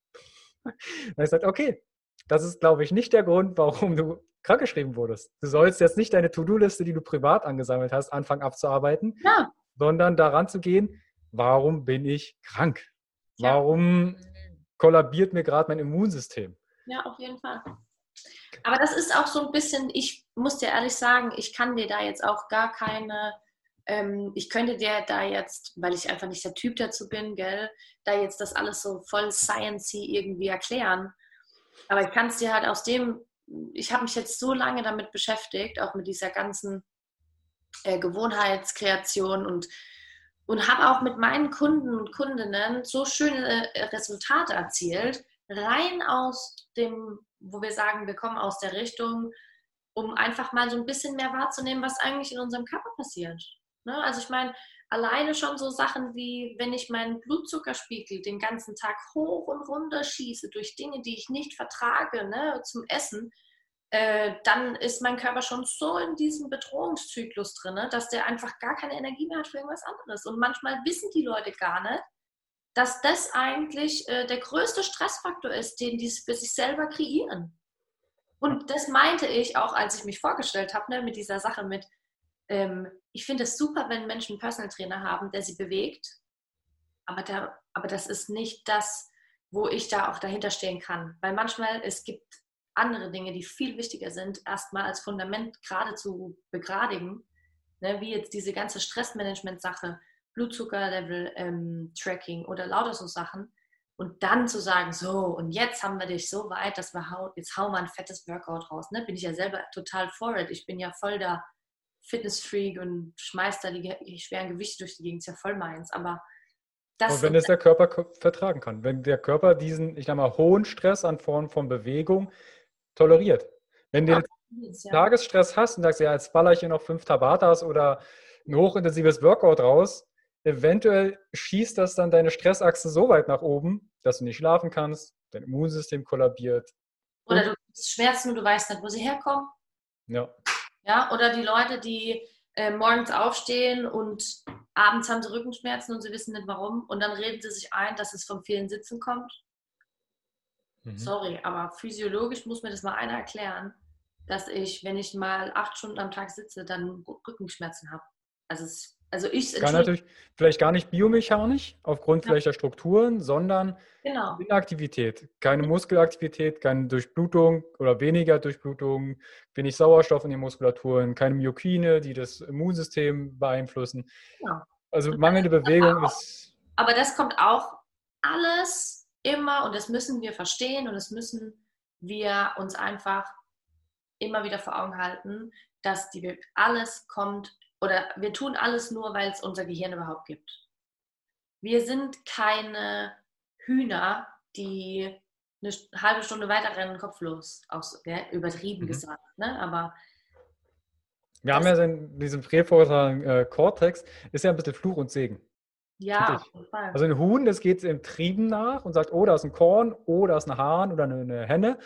Dann ich gesagt, okay, das ist, glaube ich, nicht der Grund, warum du krankgeschrieben wurdest. Du sollst jetzt nicht deine To-Do-Liste, die du privat angesammelt hast, anfangen abzuarbeiten, ja. sondern daran zu gehen, warum bin ich krank? Ja. Warum kollabiert mir gerade mein Immunsystem? Ja, auf jeden Fall. Aber das ist auch so ein bisschen, ich muss dir ehrlich sagen, ich kann dir da jetzt auch gar keine, ähm, ich könnte dir da jetzt, weil ich einfach nicht der Typ dazu bin, gell, da jetzt das alles so voll sciencey irgendwie erklären. Aber ich kann es dir halt aus dem, ich habe mich jetzt so lange damit beschäftigt, auch mit dieser ganzen äh, Gewohnheitskreation und, und habe auch mit meinen Kunden und Kundinnen so schöne äh, Resultate erzielt, rein aus dem, wo wir sagen, wir kommen aus der Richtung, um einfach mal so ein bisschen mehr wahrzunehmen, was eigentlich in unserem Körper passiert. Ne? Also ich meine, alleine schon so Sachen wie, wenn ich meinen Blutzuckerspiegel den ganzen Tag hoch und runter schieße durch Dinge, die ich nicht vertrage, ne, zum Essen, äh, dann ist mein Körper schon so in diesem Bedrohungszyklus drin, ne, dass der einfach gar keine Energie mehr hat für irgendwas anderes. Und manchmal wissen die Leute gar nicht, dass das eigentlich äh, der größte Stressfaktor ist, den die für sich selber kreieren. Und das meinte ich auch, als ich mich vorgestellt habe, ne, mit dieser Sache mit, ähm, ich finde es super, wenn Menschen einen Personal Trainer haben, der sie bewegt. Aber, da, aber das ist nicht das, wo ich da auch dahinter stehen kann. Weil manchmal es gibt andere Dinge, die viel wichtiger sind, erstmal als Fundament gerade zu begradigen. Ne, wie jetzt diese ganze Stressmanagement-Sache, Blutzuckerlevel-Tracking ähm, oder lauter so Sachen. Und dann zu sagen, so, und jetzt haben wir dich so weit, dass wir hauen, jetzt hauen wir ein fettes Workout raus. Ne? Bin ich ja selber total for it. Ich bin ja voll da Fitnessfreak und schmeißt da die, die schweren Gewichte durch die Gegend, ist ja voll meins. Aber das. Und wenn es der Körper vertragen kann, wenn der Körper diesen, ich sag mal, hohen Stress an Form von Bewegung toleriert. Wenn du jetzt ja. Tagesstress hast und sagst, ja, jetzt baller ich hier noch fünf Tabatas oder ein hochintensives Workout raus, eventuell schießt das dann deine Stressachse so weit nach oben, dass du nicht schlafen kannst, dein Immunsystem kollabiert. Oder du hast Schmerzen und du weißt nicht, wo sie herkommen. Ja. Ja, oder die Leute, die äh, morgens aufstehen und abends haben sie Rückenschmerzen und sie wissen nicht warum und dann reden sie sich ein, dass es vom vielen Sitzen kommt. Mhm. Sorry, aber physiologisch muss mir das mal einer erklären, dass ich, wenn ich mal acht Stunden am Tag sitze, dann Rückenschmerzen habe. Also es also ich Kann natürlich vielleicht gar nicht biomechanisch aufgrund ja. vielleicht der Strukturen, sondern genau. Inaktivität. Keine Muskelaktivität, keine Durchblutung oder weniger Durchblutung, wenig Sauerstoff in den Muskulaturen, keine Myokine, die das Immunsystem beeinflussen. Genau. Also mangelnde Bewegung ist. Aber das kommt auch alles immer und das müssen wir verstehen und das müssen wir uns einfach immer wieder vor Augen halten, dass die, alles kommt oder wir tun alles nur, weil es unser Gehirn überhaupt gibt. Wir sind keine Hühner, die eine halbe Stunde weiter rennen, kopflos, aus, ja, übertrieben mhm. gesagt. Ne? Aber wir haben ja in diesem prävortrag äh, Cortex, ist ja ein bisschen Fluch und Segen. Ja, auf jeden Fall. Also ein Huhn, das geht im Trieben nach und sagt, oh, da ist ein Korn, oh, da ist ein Hahn oder eine, eine Henne.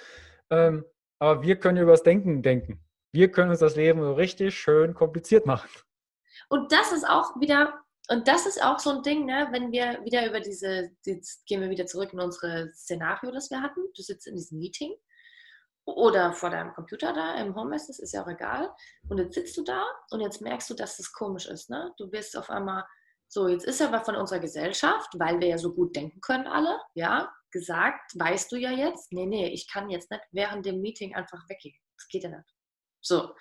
Ähm, aber wir können über das Denken denken. Wir können uns das Leben so richtig schön kompliziert machen. Und das ist auch wieder, und das ist auch so ein Ding, ne, wenn wir wieder über diese, jetzt gehen wir wieder zurück in unsere Szenario, das wir hatten. Du sitzt in diesem Meeting oder vor deinem Computer da im Homeoffice, ist ja auch egal. Und jetzt sitzt du da und jetzt merkst du, dass das komisch ist. Ne? Du wirst auf einmal so, jetzt ist aber von unserer Gesellschaft, weil wir ja so gut denken können alle, ja, gesagt, weißt du ja jetzt, nee, nee, ich kann jetzt nicht während dem Meeting einfach weggehen. Das geht ja nicht. So.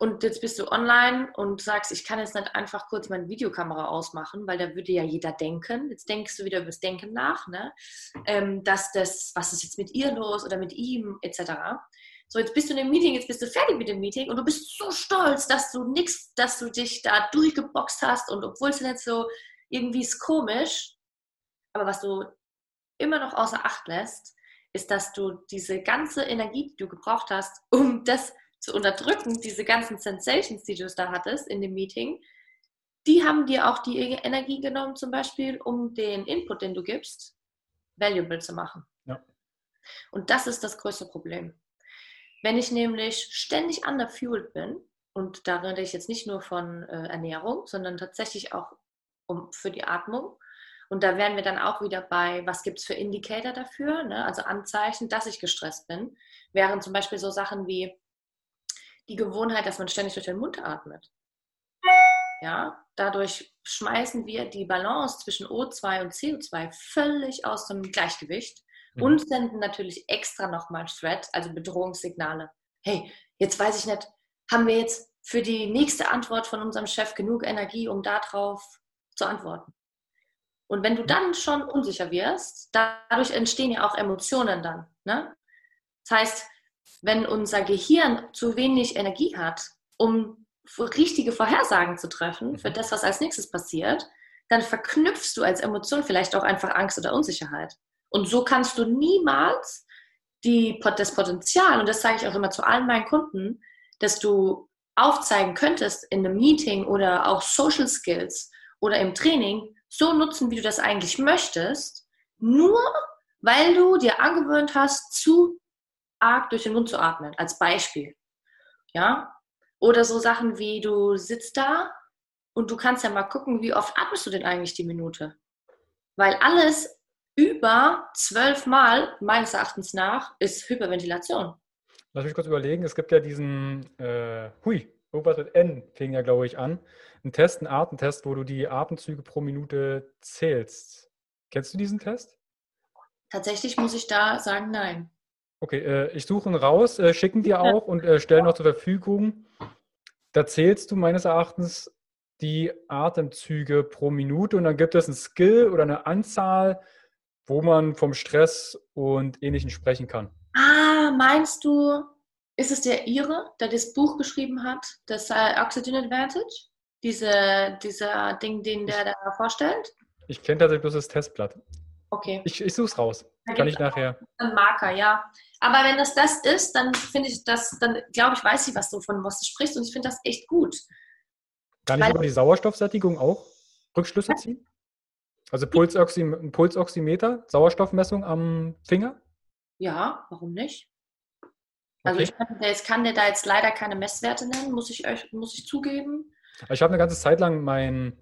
und jetzt bist du online und sagst, ich kann jetzt nicht einfach kurz meine Videokamera ausmachen, weil da würde ja jeder denken. Jetzt denkst du wieder über das Denken nach, ne? Ähm, dass das, was ist jetzt mit ihr los oder mit ihm, etc. So, jetzt bist du in dem Meeting, jetzt bist du fertig mit dem Meeting und du bist so stolz, dass du nichts, dass du dich da durchgeboxt hast und obwohl es nicht so irgendwie ist komisch, aber was du immer noch außer Acht lässt, ist, dass du diese ganze Energie, die du gebraucht hast, um das zu unterdrücken, diese ganzen Sensations, die du da hattest in dem Meeting, die haben dir auch die Energie genommen, zum Beispiel, um den Input, den du gibst, valuable zu machen. Ja. Und das ist das größte Problem. Wenn ich nämlich ständig underfueled bin, und da rede ich jetzt nicht nur von äh, Ernährung, sondern tatsächlich auch um, für die Atmung. Und da wären wir dann auch wieder bei, was gibt es für Indikator dafür, ne? also Anzeichen, dass ich gestresst bin. Wären zum Beispiel so Sachen wie, die Gewohnheit, dass man ständig durch den Mund atmet. Ja, dadurch schmeißen wir die Balance zwischen O2 und CO2 völlig aus dem Gleichgewicht mhm. und senden natürlich extra nochmal Threat, also Bedrohungssignale. Hey, jetzt weiß ich nicht, haben wir jetzt für die nächste Antwort von unserem Chef genug Energie, um darauf zu antworten? Und wenn du dann schon unsicher wirst, dadurch entstehen ja auch Emotionen dann. Ne? Das heißt, wenn unser Gehirn zu wenig Energie hat, um richtige Vorhersagen zu treffen für mhm. das, was als nächstes passiert, dann verknüpfst du als Emotion vielleicht auch einfach Angst oder Unsicherheit. Und so kannst du niemals die, das Potenzial, und das sage ich auch immer zu allen meinen Kunden, dass du aufzeigen könntest in einem Meeting oder auch Social Skills oder im Training, so nutzen, wie du das eigentlich möchtest, nur weil du dir angewöhnt hast, zu arg durch den Mund zu atmen, als Beispiel. Ja? Oder so Sachen wie, du sitzt da und du kannst ja mal gucken, wie oft atmest du denn eigentlich die Minute? Weil alles über zwölf Mal, meines Erachtens nach, ist Hyperventilation. Lass mich kurz überlegen, es gibt ja diesen, äh, hui, irgendwas mit N fing ja, glaube ich, an. Ein Test, ein Atemtest, wo du die Atemzüge pro Minute zählst. Kennst du diesen Test? Tatsächlich muss ich da sagen, nein. Okay, äh, ich suche ihn raus, äh, schicken dir auch und äh, stellen noch zur Verfügung. Da zählst du meines Erachtens die Atemzüge pro Minute und dann gibt es einen Skill oder eine Anzahl, wo man vom Stress und Ähnlichem sprechen kann. Ah, meinst du, ist es der Ire, der das Buch geschrieben hat, das Oxygen Advantage? Diese, dieser Ding, den der da vorstellt? Ich kenne tatsächlich bloß das Testblatt. Okay. Ich, ich suche es raus. Da Kann ich nachher. Ein Marker, ja. Aber wenn das das ist, dann finde ich das, dann glaube ich, weiß ich, was du von was du sprichst und ich finde das echt gut. Kann ich Weil, über die Sauerstoffsättigung auch Rückschlüsse ziehen? Also Pulsoxy Pulsoximeter, Sauerstoffmessung am Finger? Ja, warum nicht? Also okay. ich kann, jetzt kann der da jetzt leider keine Messwerte nennen, muss ich euch, muss ich zugeben. Ich habe eine ganze Zeit lang mein,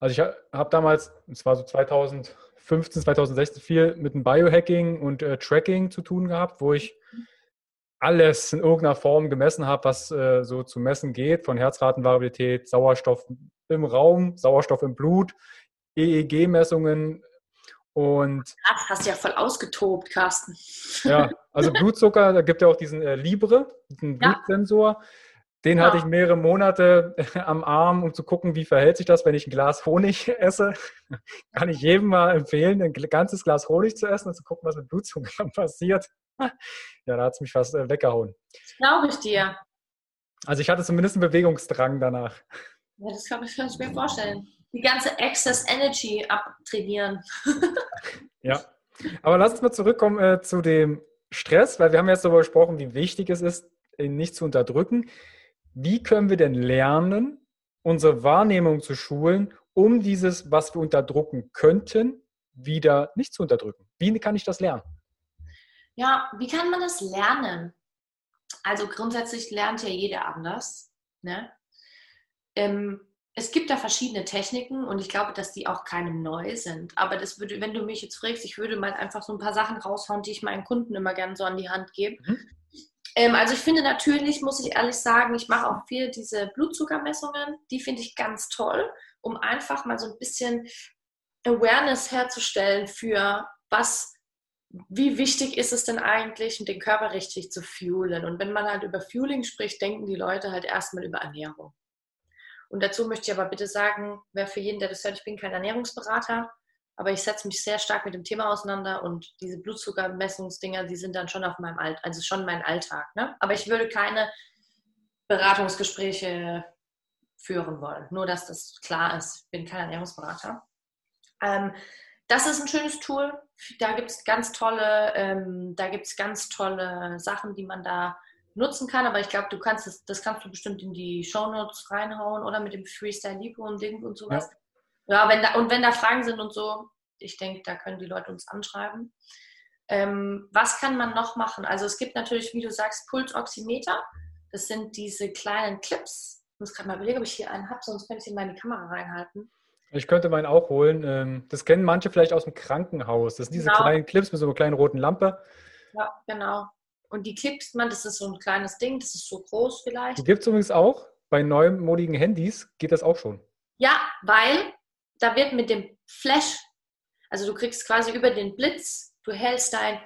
also ich habe damals, es war so 2000, 2015, 2016 viel mit dem Biohacking und äh, Tracking zu tun gehabt, wo ich alles in irgendeiner Form gemessen habe, was äh, so zu messen geht, von Herzratenvariabilität, Sauerstoff im Raum, Sauerstoff im Blut, EEG-Messungen und. Ach, hast du ja voll ausgetobt, Carsten. Ja, also Blutzucker, da gibt es ja auch diesen äh, Libre, diesen ja. Blutsensor. Den ja. hatte ich mehrere Monate am Arm, um zu gucken, wie verhält sich das, wenn ich ein Glas Honig esse. Kann ich jedem mal empfehlen, ein ganzes Glas Honig zu essen und zu gucken, was mit Blutzucker passiert. Ja, da hat es mich fast äh, weggehauen. Das glaube ich dir. Also ich hatte zumindest einen Bewegungsdrang danach. Ja, das kann ich, kann ich mir vorstellen. Die ganze Excess Energy abtrainieren. ja, aber lass uns mal zurückkommen äh, zu dem Stress, weil wir haben jetzt darüber gesprochen, wie wichtig es ist, ihn nicht zu unterdrücken wie können wir denn lernen, unsere Wahrnehmung zu schulen, um dieses, was wir unterdrücken könnten, wieder nicht zu unterdrücken? Wie kann ich das lernen? Ja, wie kann man das lernen? Also grundsätzlich lernt ja jeder anders. Ne? Ähm, es gibt da verschiedene Techniken und ich glaube, dass die auch keine neu sind. Aber das würde, wenn du mich jetzt fragst, ich würde mal einfach so ein paar Sachen raushauen, die ich meinen Kunden immer gerne so an die Hand gebe. Mhm. Ähm, also ich finde natürlich, muss ich ehrlich sagen, ich mache auch viel diese Blutzuckermessungen. Die finde ich ganz toll, um einfach mal so ein bisschen Awareness herzustellen für was wie wichtig ist es denn eigentlich, den Körper richtig zu fuelen? Und wenn man halt über Fueling spricht, denken die Leute halt erstmal über Ernährung. Und dazu möchte ich aber bitte sagen, wer für jeden, der das hört, ich bin kein Ernährungsberater, aber ich setze mich sehr stark mit dem Thema auseinander und diese Blutzuckermessungsdinger, die sind dann schon auf meinem Alltag, also schon mein Alltag. Ne? Aber ich würde keine Beratungsgespräche führen wollen. Nur, dass das klar ist. Ich bin kein Ernährungsberater. Ähm, das ist ein schönes Tool. Da gibt es ganz tolle, ähm, da gibt es ganz tolle Sachen, die man da nutzen kann. Aber ich glaube, du kannst das, das kannst du bestimmt in die Show Notes reinhauen oder mit dem Freestyle Lipo und Ding und sowas. Ja. Ja, wenn da, und wenn da Fragen sind und so, ich denke, da können die Leute uns anschreiben. Ähm, was kann man noch machen? Also es gibt natürlich, wie du sagst, Pulsoximeter. Das sind diese kleinen Clips. Ich muss gerade mal überlegen, ob ich hier einen habe, sonst könnte ich ihn mal in die Kamera reinhalten. Ich könnte meinen auch holen. Ähm, das kennen manche vielleicht aus dem Krankenhaus. Das sind diese genau. kleinen Clips mit so einer kleinen roten Lampe. Ja, genau. Und die Clips, man, das ist so ein kleines Ding, das ist so groß vielleicht. Die gibt es übrigens auch. Bei neumodigen Handys geht das auch schon. Ja, weil da wird mit dem Flash, also du kriegst quasi über den Blitz, du hältst dein,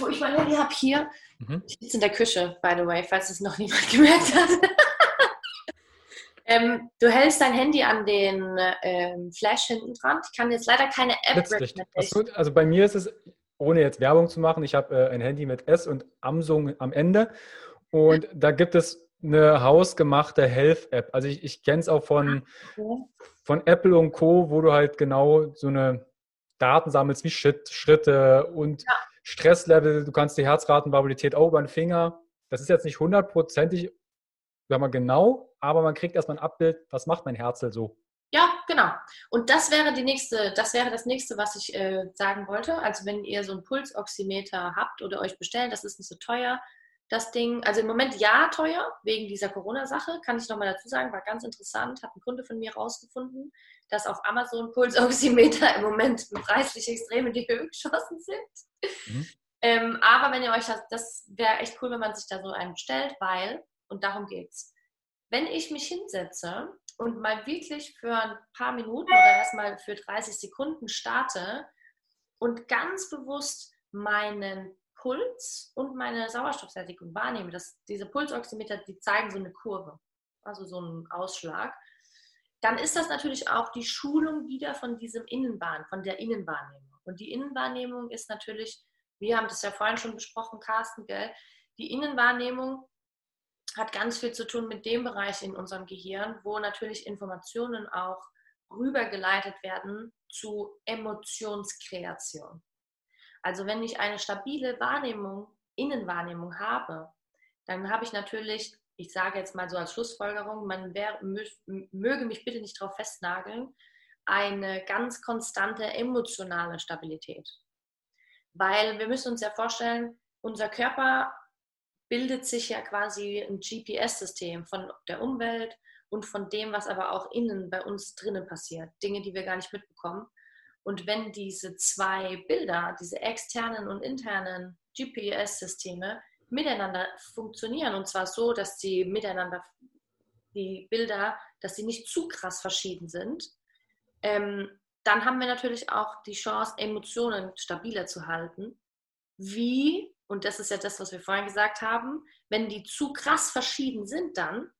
wo ich mein Handy habe hier, mhm. ich sitze in der Küche, by the way, falls es noch niemand gemerkt hat. ähm, du hältst dein Handy an den ähm, Flash hinten dran. Ich kann jetzt leider keine App Achso, Also bei mir ist es, ohne jetzt Werbung zu machen, ich habe äh, ein Handy mit S und Samsung am Ende und da gibt es eine hausgemachte Health-App. Also ich, ich kenne es auch von, von Apple und Co., wo du halt genau so eine Daten sammelst wie Schritt, Schritte und ja. Stresslevel. Du kannst die Herzratenvariabilität auch über den Finger. Das ist jetzt nicht hundertprozentig sagen wir, genau, aber man kriegt erstmal ein Abbild, was macht mein Herzl so. Ja, genau. Und das wäre die nächste, das wäre das nächste, was ich äh, sagen wollte. Also wenn ihr so ein Pulsoximeter habt oder euch bestellt, das ist nicht so teuer, das Ding, also im Moment ja teuer, wegen dieser Corona-Sache, kann ich nochmal dazu sagen, war ganz interessant, hat ein Kunde von mir rausgefunden, dass auf Amazon Pulsoximeter im Moment preislich extrem in die Höhe geschossen sind. Mhm. Ähm, aber wenn ihr euch das, das wäre echt cool, wenn man sich da so einen bestellt, weil, und darum geht's, wenn ich mich hinsetze und mal wirklich für ein paar Minuten oder erstmal für 30 Sekunden starte und ganz bewusst meinen Puls und meine Sauerstoffsättigung wahrnehme. Das, diese Pulsoximeter, die zeigen so eine Kurve, also so einen Ausschlag. Dann ist das natürlich auch die Schulung wieder von diesem Innenbahn, von der Innenwahrnehmung. Und die Innenwahrnehmung ist natürlich, wir haben das ja vorhin schon besprochen, Carsten, gell? Die Innenwahrnehmung hat ganz viel zu tun mit dem Bereich in unserem Gehirn, wo natürlich Informationen auch rübergeleitet werden zu Emotionskreation. Also wenn ich eine stabile Wahrnehmung, Innenwahrnehmung habe, dann habe ich natürlich, ich sage jetzt mal so als Schlussfolgerung, man wär, möge mich bitte nicht darauf festnageln, eine ganz konstante emotionale Stabilität. Weil wir müssen uns ja vorstellen, unser Körper bildet sich ja quasi ein GPS-System von der Umwelt und von dem, was aber auch innen bei uns drinnen passiert. Dinge, die wir gar nicht mitbekommen. Und wenn diese zwei Bilder, diese externen und internen GPS-Systeme miteinander funktionieren, und zwar so, dass sie miteinander, die Bilder, dass sie nicht zu krass verschieden sind, ähm, dann haben wir natürlich auch die Chance, Emotionen stabiler zu halten. Wie, und das ist ja das, was wir vorhin gesagt haben, wenn die zu krass verschieden sind dann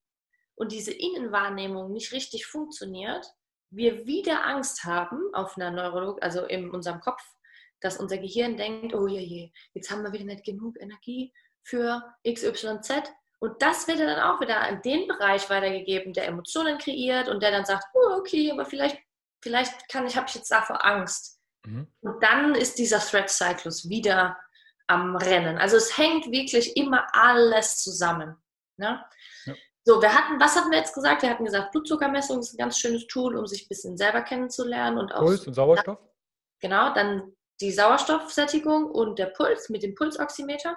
und diese Innenwahrnehmung nicht richtig funktioniert, wir wieder Angst haben auf einer Neurolog, also in unserem Kopf, dass unser Gehirn denkt, oh je, je, jetzt haben wir wieder nicht genug Energie für XYZ. Und das wird dann auch wieder in den Bereich weitergegeben, der Emotionen kreiert und der dann sagt, oh, okay, aber vielleicht, vielleicht kann ich, habe ich jetzt davor Angst. Mhm. Und dann ist dieser Threat-Cyclus wieder am Rennen. Also es hängt wirklich immer alles zusammen. Ne? Ja. So, wir hatten, was hatten wir jetzt gesagt? Wir hatten gesagt, Blutzuckermessung ist ein ganz schönes Tool, um sich ein bisschen selber kennenzulernen und auch. Puls und Sauerstoff? Genau, dann die Sauerstoffsättigung und der Puls mit dem Pulsoximeter.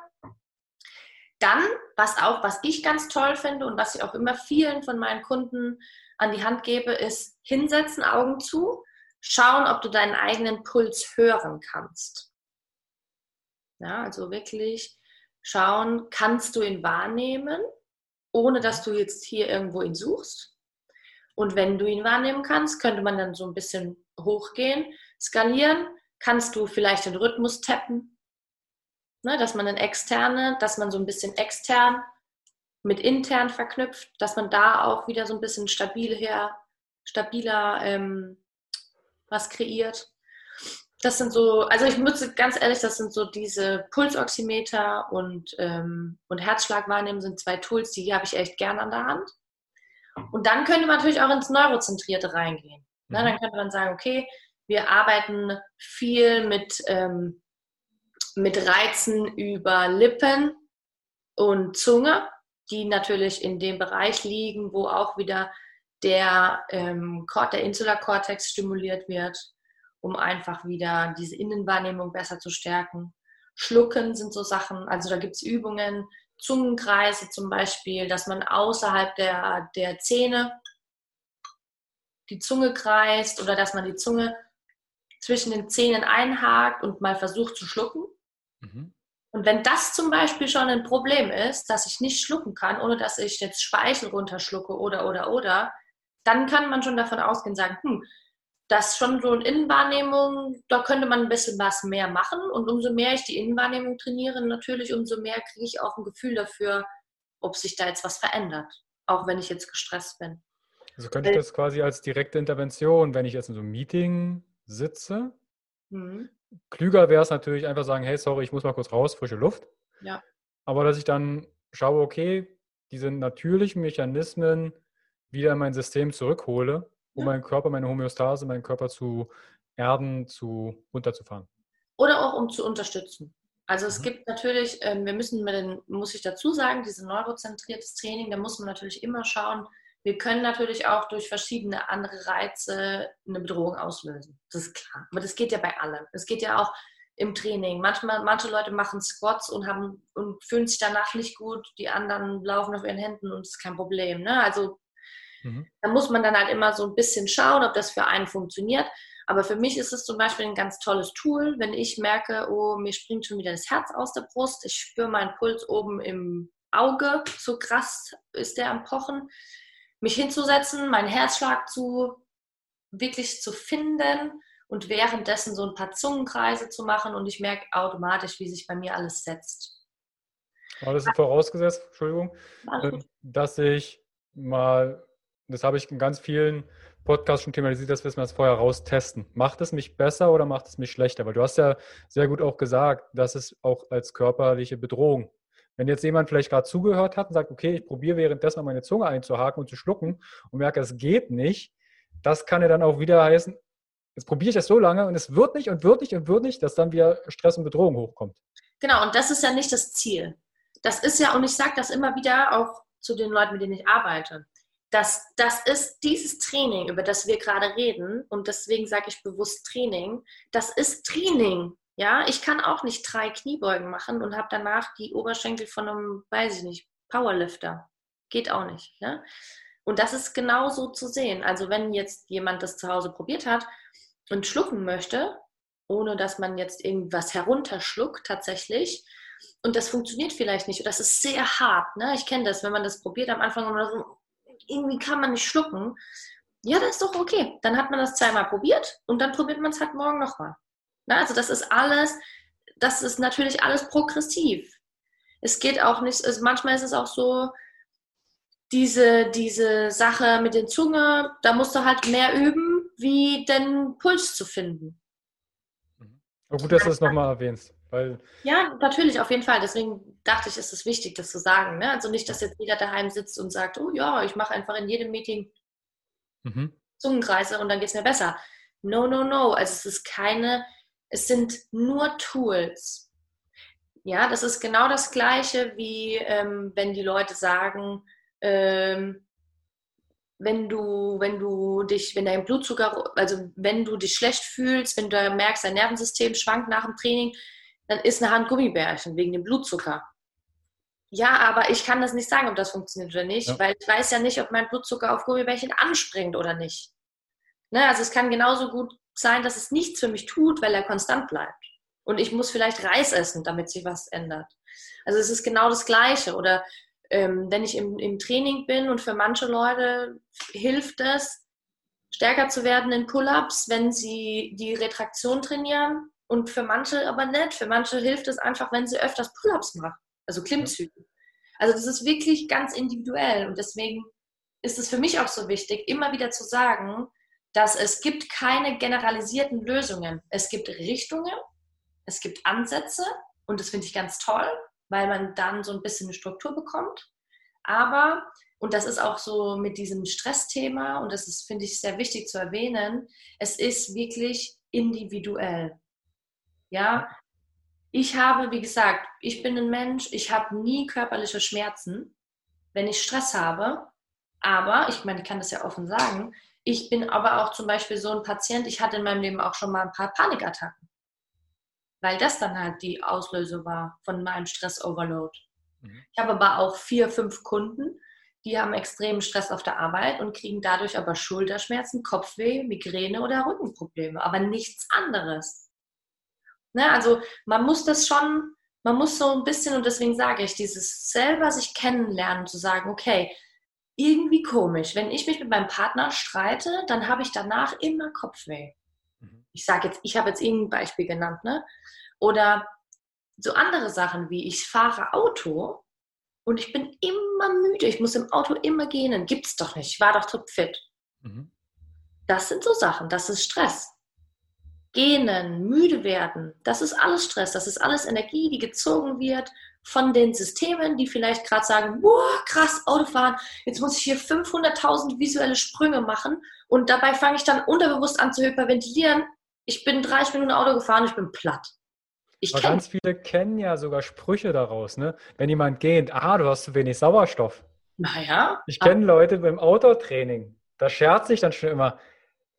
Dann, was auch, was ich ganz toll finde und was ich auch immer vielen von meinen Kunden an die Hand gebe, ist hinsetzen, Augen zu, schauen, ob du deinen eigenen Puls hören kannst. Ja, also wirklich schauen, kannst du ihn wahrnehmen ohne dass du jetzt hier irgendwo ihn suchst. Und wenn du ihn wahrnehmen kannst, könnte man dann so ein bisschen hochgehen, skalieren, kannst du vielleicht den Rhythmus tappen, ne, dass man eine externe, dass man so ein bisschen extern mit intern verknüpft, dass man da auch wieder so ein bisschen stabil her, stabiler ähm, was kreiert. Das sind so, also ich muss ganz ehrlich, das sind so diese Pulsoximeter und, ähm, und Herzschlagwahrnehmen sind zwei Tools, die habe ich echt gern an der Hand. Und dann könnte man natürlich auch ins Neurozentrierte reingehen. Ne, dann mhm. könnte man sagen, okay, wir arbeiten viel mit, ähm, mit Reizen über Lippen und Zunge, die natürlich in dem Bereich liegen, wo auch wieder der, ähm, der Insularkortex stimuliert wird um einfach wieder diese Innenwahrnehmung besser zu stärken. Schlucken sind so Sachen, also da gibt es Übungen, Zungenkreise zum Beispiel, dass man außerhalb der, der Zähne die Zunge kreist oder dass man die Zunge zwischen den Zähnen einhakt und mal versucht zu schlucken. Mhm. Und wenn das zum Beispiel schon ein Problem ist, dass ich nicht schlucken kann, ohne dass ich jetzt Speichel runterschlucke oder, oder, oder, dann kann man schon davon ausgehen, sagen, hm, das schon so eine Innenwahrnehmung, da könnte man ein bisschen was mehr machen. Und umso mehr ich die Innenwahrnehmung trainiere, natürlich, umso mehr kriege ich auch ein Gefühl dafür, ob sich da jetzt was verändert, auch wenn ich jetzt gestresst bin. Also könnte ich das quasi als direkte Intervention, wenn ich jetzt in so einem Meeting sitze. Mhm. Klüger wäre es natürlich einfach sagen, hey, sorry, ich muss mal kurz raus, frische Luft. Ja. Aber dass ich dann schaue, okay, diese natürlichen Mechanismen wieder in mein System zurückhole um meinen Körper, meine Homöostase, meinen Körper zu erden, zu runterzufahren. Oder auch um zu unterstützen. Also es mhm. gibt natürlich, ähm, wir müssen mit den, muss ich dazu sagen, dieses neurozentriertes Training, da muss man natürlich immer schauen, wir können natürlich auch durch verschiedene andere Reize eine Bedrohung auslösen. Das ist klar. Aber das geht ja bei allem. Es geht ja auch im Training. Manchmal, manche Leute machen Squats und haben und fühlen sich danach nicht gut, die anderen laufen auf ihren Händen und es ist kein Problem. Ne? Also Mhm. Da muss man dann halt immer so ein bisschen schauen, ob das für einen funktioniert. Aber für mich ist es zum Beispiel ein ganz tolles Tool, wenn ich merke, oh, mir springt schon wieder das Herz aus der Brust, ich spüre meinen Puls oben im Auge, so krass ist der am Pochen, mich hinzusetzen, meinen Herzschlag zu wirklich zu finden und währenddessen so ein paar Zungenkreise zu machen und ich merke automatisch, wie sich bei mir alles setzt. Aber das ist vorausgesetzt, Entschuldigung, ähm, dass ich mal das habe ich in ganz vielen Podcasts schon thematisiert, dass wir das vorher raustesten. Macht es mich besser oder macht es mich schlechter? Weil du hast ja sehr gut auch gesagt, dass es auch als körperliche Bedrohung. Wenn jetzt jemand vielleicht gerade zugehört hat und sagt, okay, ich probiere währenddessen meine Zunge einzuhaken und zu schlucken und merke, es geht nicht, das kann ja dann auch wieder heißen, jetzt probiere ich das so lange und es wird nicht und wird nicht und wird nicht, dass dann wieder Stress und Bedrohung hochkommt. Genau, und das ist ja nicht das Ziel. Das ist ja, und ich sage das immer wieder auch zu den Leuten, mit denen ich arbeite dass das ist dieses Training, über das wir gerade reden, und deswegen sage ich bewusst Training, das ist Training. Ja, ich kann auch nicht drei Kniebeugen machen und habe danach die Oberschenkel von einem, weiß ich nicht, Powerlifter. Geht auch nicht. Ne? Und das ist genauso zu sehen. Also wenn jetzt jemand das zu Hause probiert hat und schlucken möchte, ohne dass man jetzt irgendwas herunterschluckt tatsächlich, und das funktioniert vielleicht nicht, und das ist sehr hart. Ne? Ich kenne das, wenn man das probiert am Anfang oder so, irgendwie kann man nicht schlucken. Ja, das ist doch okay. Dann hat man das zweimal probiert und dann probiert man es halt morgen nochmal. Also das ist alles, das ist natürlich alles progressiv. Es geht auch nicht, also manchmal ist es auch so, diese, diese Sache mit den Zunge, da musst du halt mehr üben, wie den Puls zu finden. Aber gut, dass du es nochmal erwähnst. Weil ja, natürlich, auf jeden Fall. Deswegen dachte ich, ist es wichtig, das zu sagen. Ne? Also nicht, dass jetzt jeder daheim sitzt und sagt, oh ja, ich mache einfach in jedem Meeting mhm. Zungenkreise und dann geht es mir besser. No, no, no. Also es ist keine, es sind nur Tools. Ja, das ist genau das Gleiche, wie ähm, wenn die Leute sagen, ähm, wenn du, wenn du dich, wenn dein Blutzucker, also wenn du dich schlecht fühlst, wenn du merkst, dein Nervensystem schwankt nach dem Training, dann isst eine Hand Gummibärchen wegen dem Blutzucker. Ja, aber ich kann das nicht sagen, ob das funktioniert oder nicht, ja. weil ich weiß ja nicht, ob mein Blutzucker auf Gummibärchen anspringt oder nicht. Ne, also es kann genauso gut sein, dass es nichts für mich tut, weil er konstant bleibt. Und ich muss vielleicht Reis essen, damit sich was ändert. Also es ist genau das Gleiche. Oder ähm, wenn ich im, im Training bin und für manche Leute hilft es, stärker zu werden in Pull-ups, wenn sie die Retraktion trainieren, und für manche aber nicht. Für manche hilft es einfach, wenn sie öfters Pull-ups machen, also Klimmzüge. Also das ist wirklich ganz individuell und deswegen ist es für mich auch so wichtig, immer wieder zu sagen, dass es gibt keine generalisierten Lösungen. Es gibt Richtungen, es gibt Ansätze und das finde ich ganz toll, weil man dann so ein bisschen eine Struktur bekommt. Aber, und das ist auch so mit diesem Stressthema, und das ist, finde ich, sehr wichtig zu erwähnen, es ist wirklich individuell. Ja, ich habe, wie gesagt, ich bin ein Mensch, ich habe nie körperliche Schmerzen, wenn ich Stress habe. Aber, ich meine, ich kann das ja offen sagen, ich bin aber auch zum Beispiel so ein Patient, ich hatte in meinem Leben auch schon mal ein paar Panikattacken weil das dann halt die Auslöse war von meinem Stress-Overload. Mhm. Ich habe aber auch vier, fünf Kunden, die haben extremen Stress auf der Arbeit und kriegen dadurch aber Schulterschmerzen, Kopfweh, Migräne oder Rückenprobleme, aber nichts anderes. Ne, also man muss das schon, man muss so ein bisschen, und deswegen sage ich, dieses selber sich kennenlernen, zu sagen, okay, irgendwie komisch, wenn ich mich mit meinem Partner streite, dann habe ich danach immer Kopfweh ich sage jetzt, ich habe jetzt irgendein Beispiel genannt, ne? Oder so andere Sachen wie ich fahre Auto und ich bin immer müde, ich muss im Auto immer gehen, gibt's doch nicht, ich war doch topfit. Mhm. Das sind so Sachen, das ist Stress. Gähnen, müde werden, das ist alles Stress, das ist alles Energie, die gezogen wird von den Systemen, die vielleicht gerade sagen, boah, krass, Autofahren, jetzt muss ich hier 500.000 visuelle Sprünge machen und dabei fange ich dann unterbewusst an zu hyperventilieren, ich bin 30 Minuten Auto gefahren, ich bin platt. Ich Aber ganz viele kennen ja sogar Sprüche daraus, ne? Wenn jemand geht, ah, du hast zu wenig Sauerstoff. Naja. Ich kenne Leute beim Autotraining, da scherzt sich dann schon immer,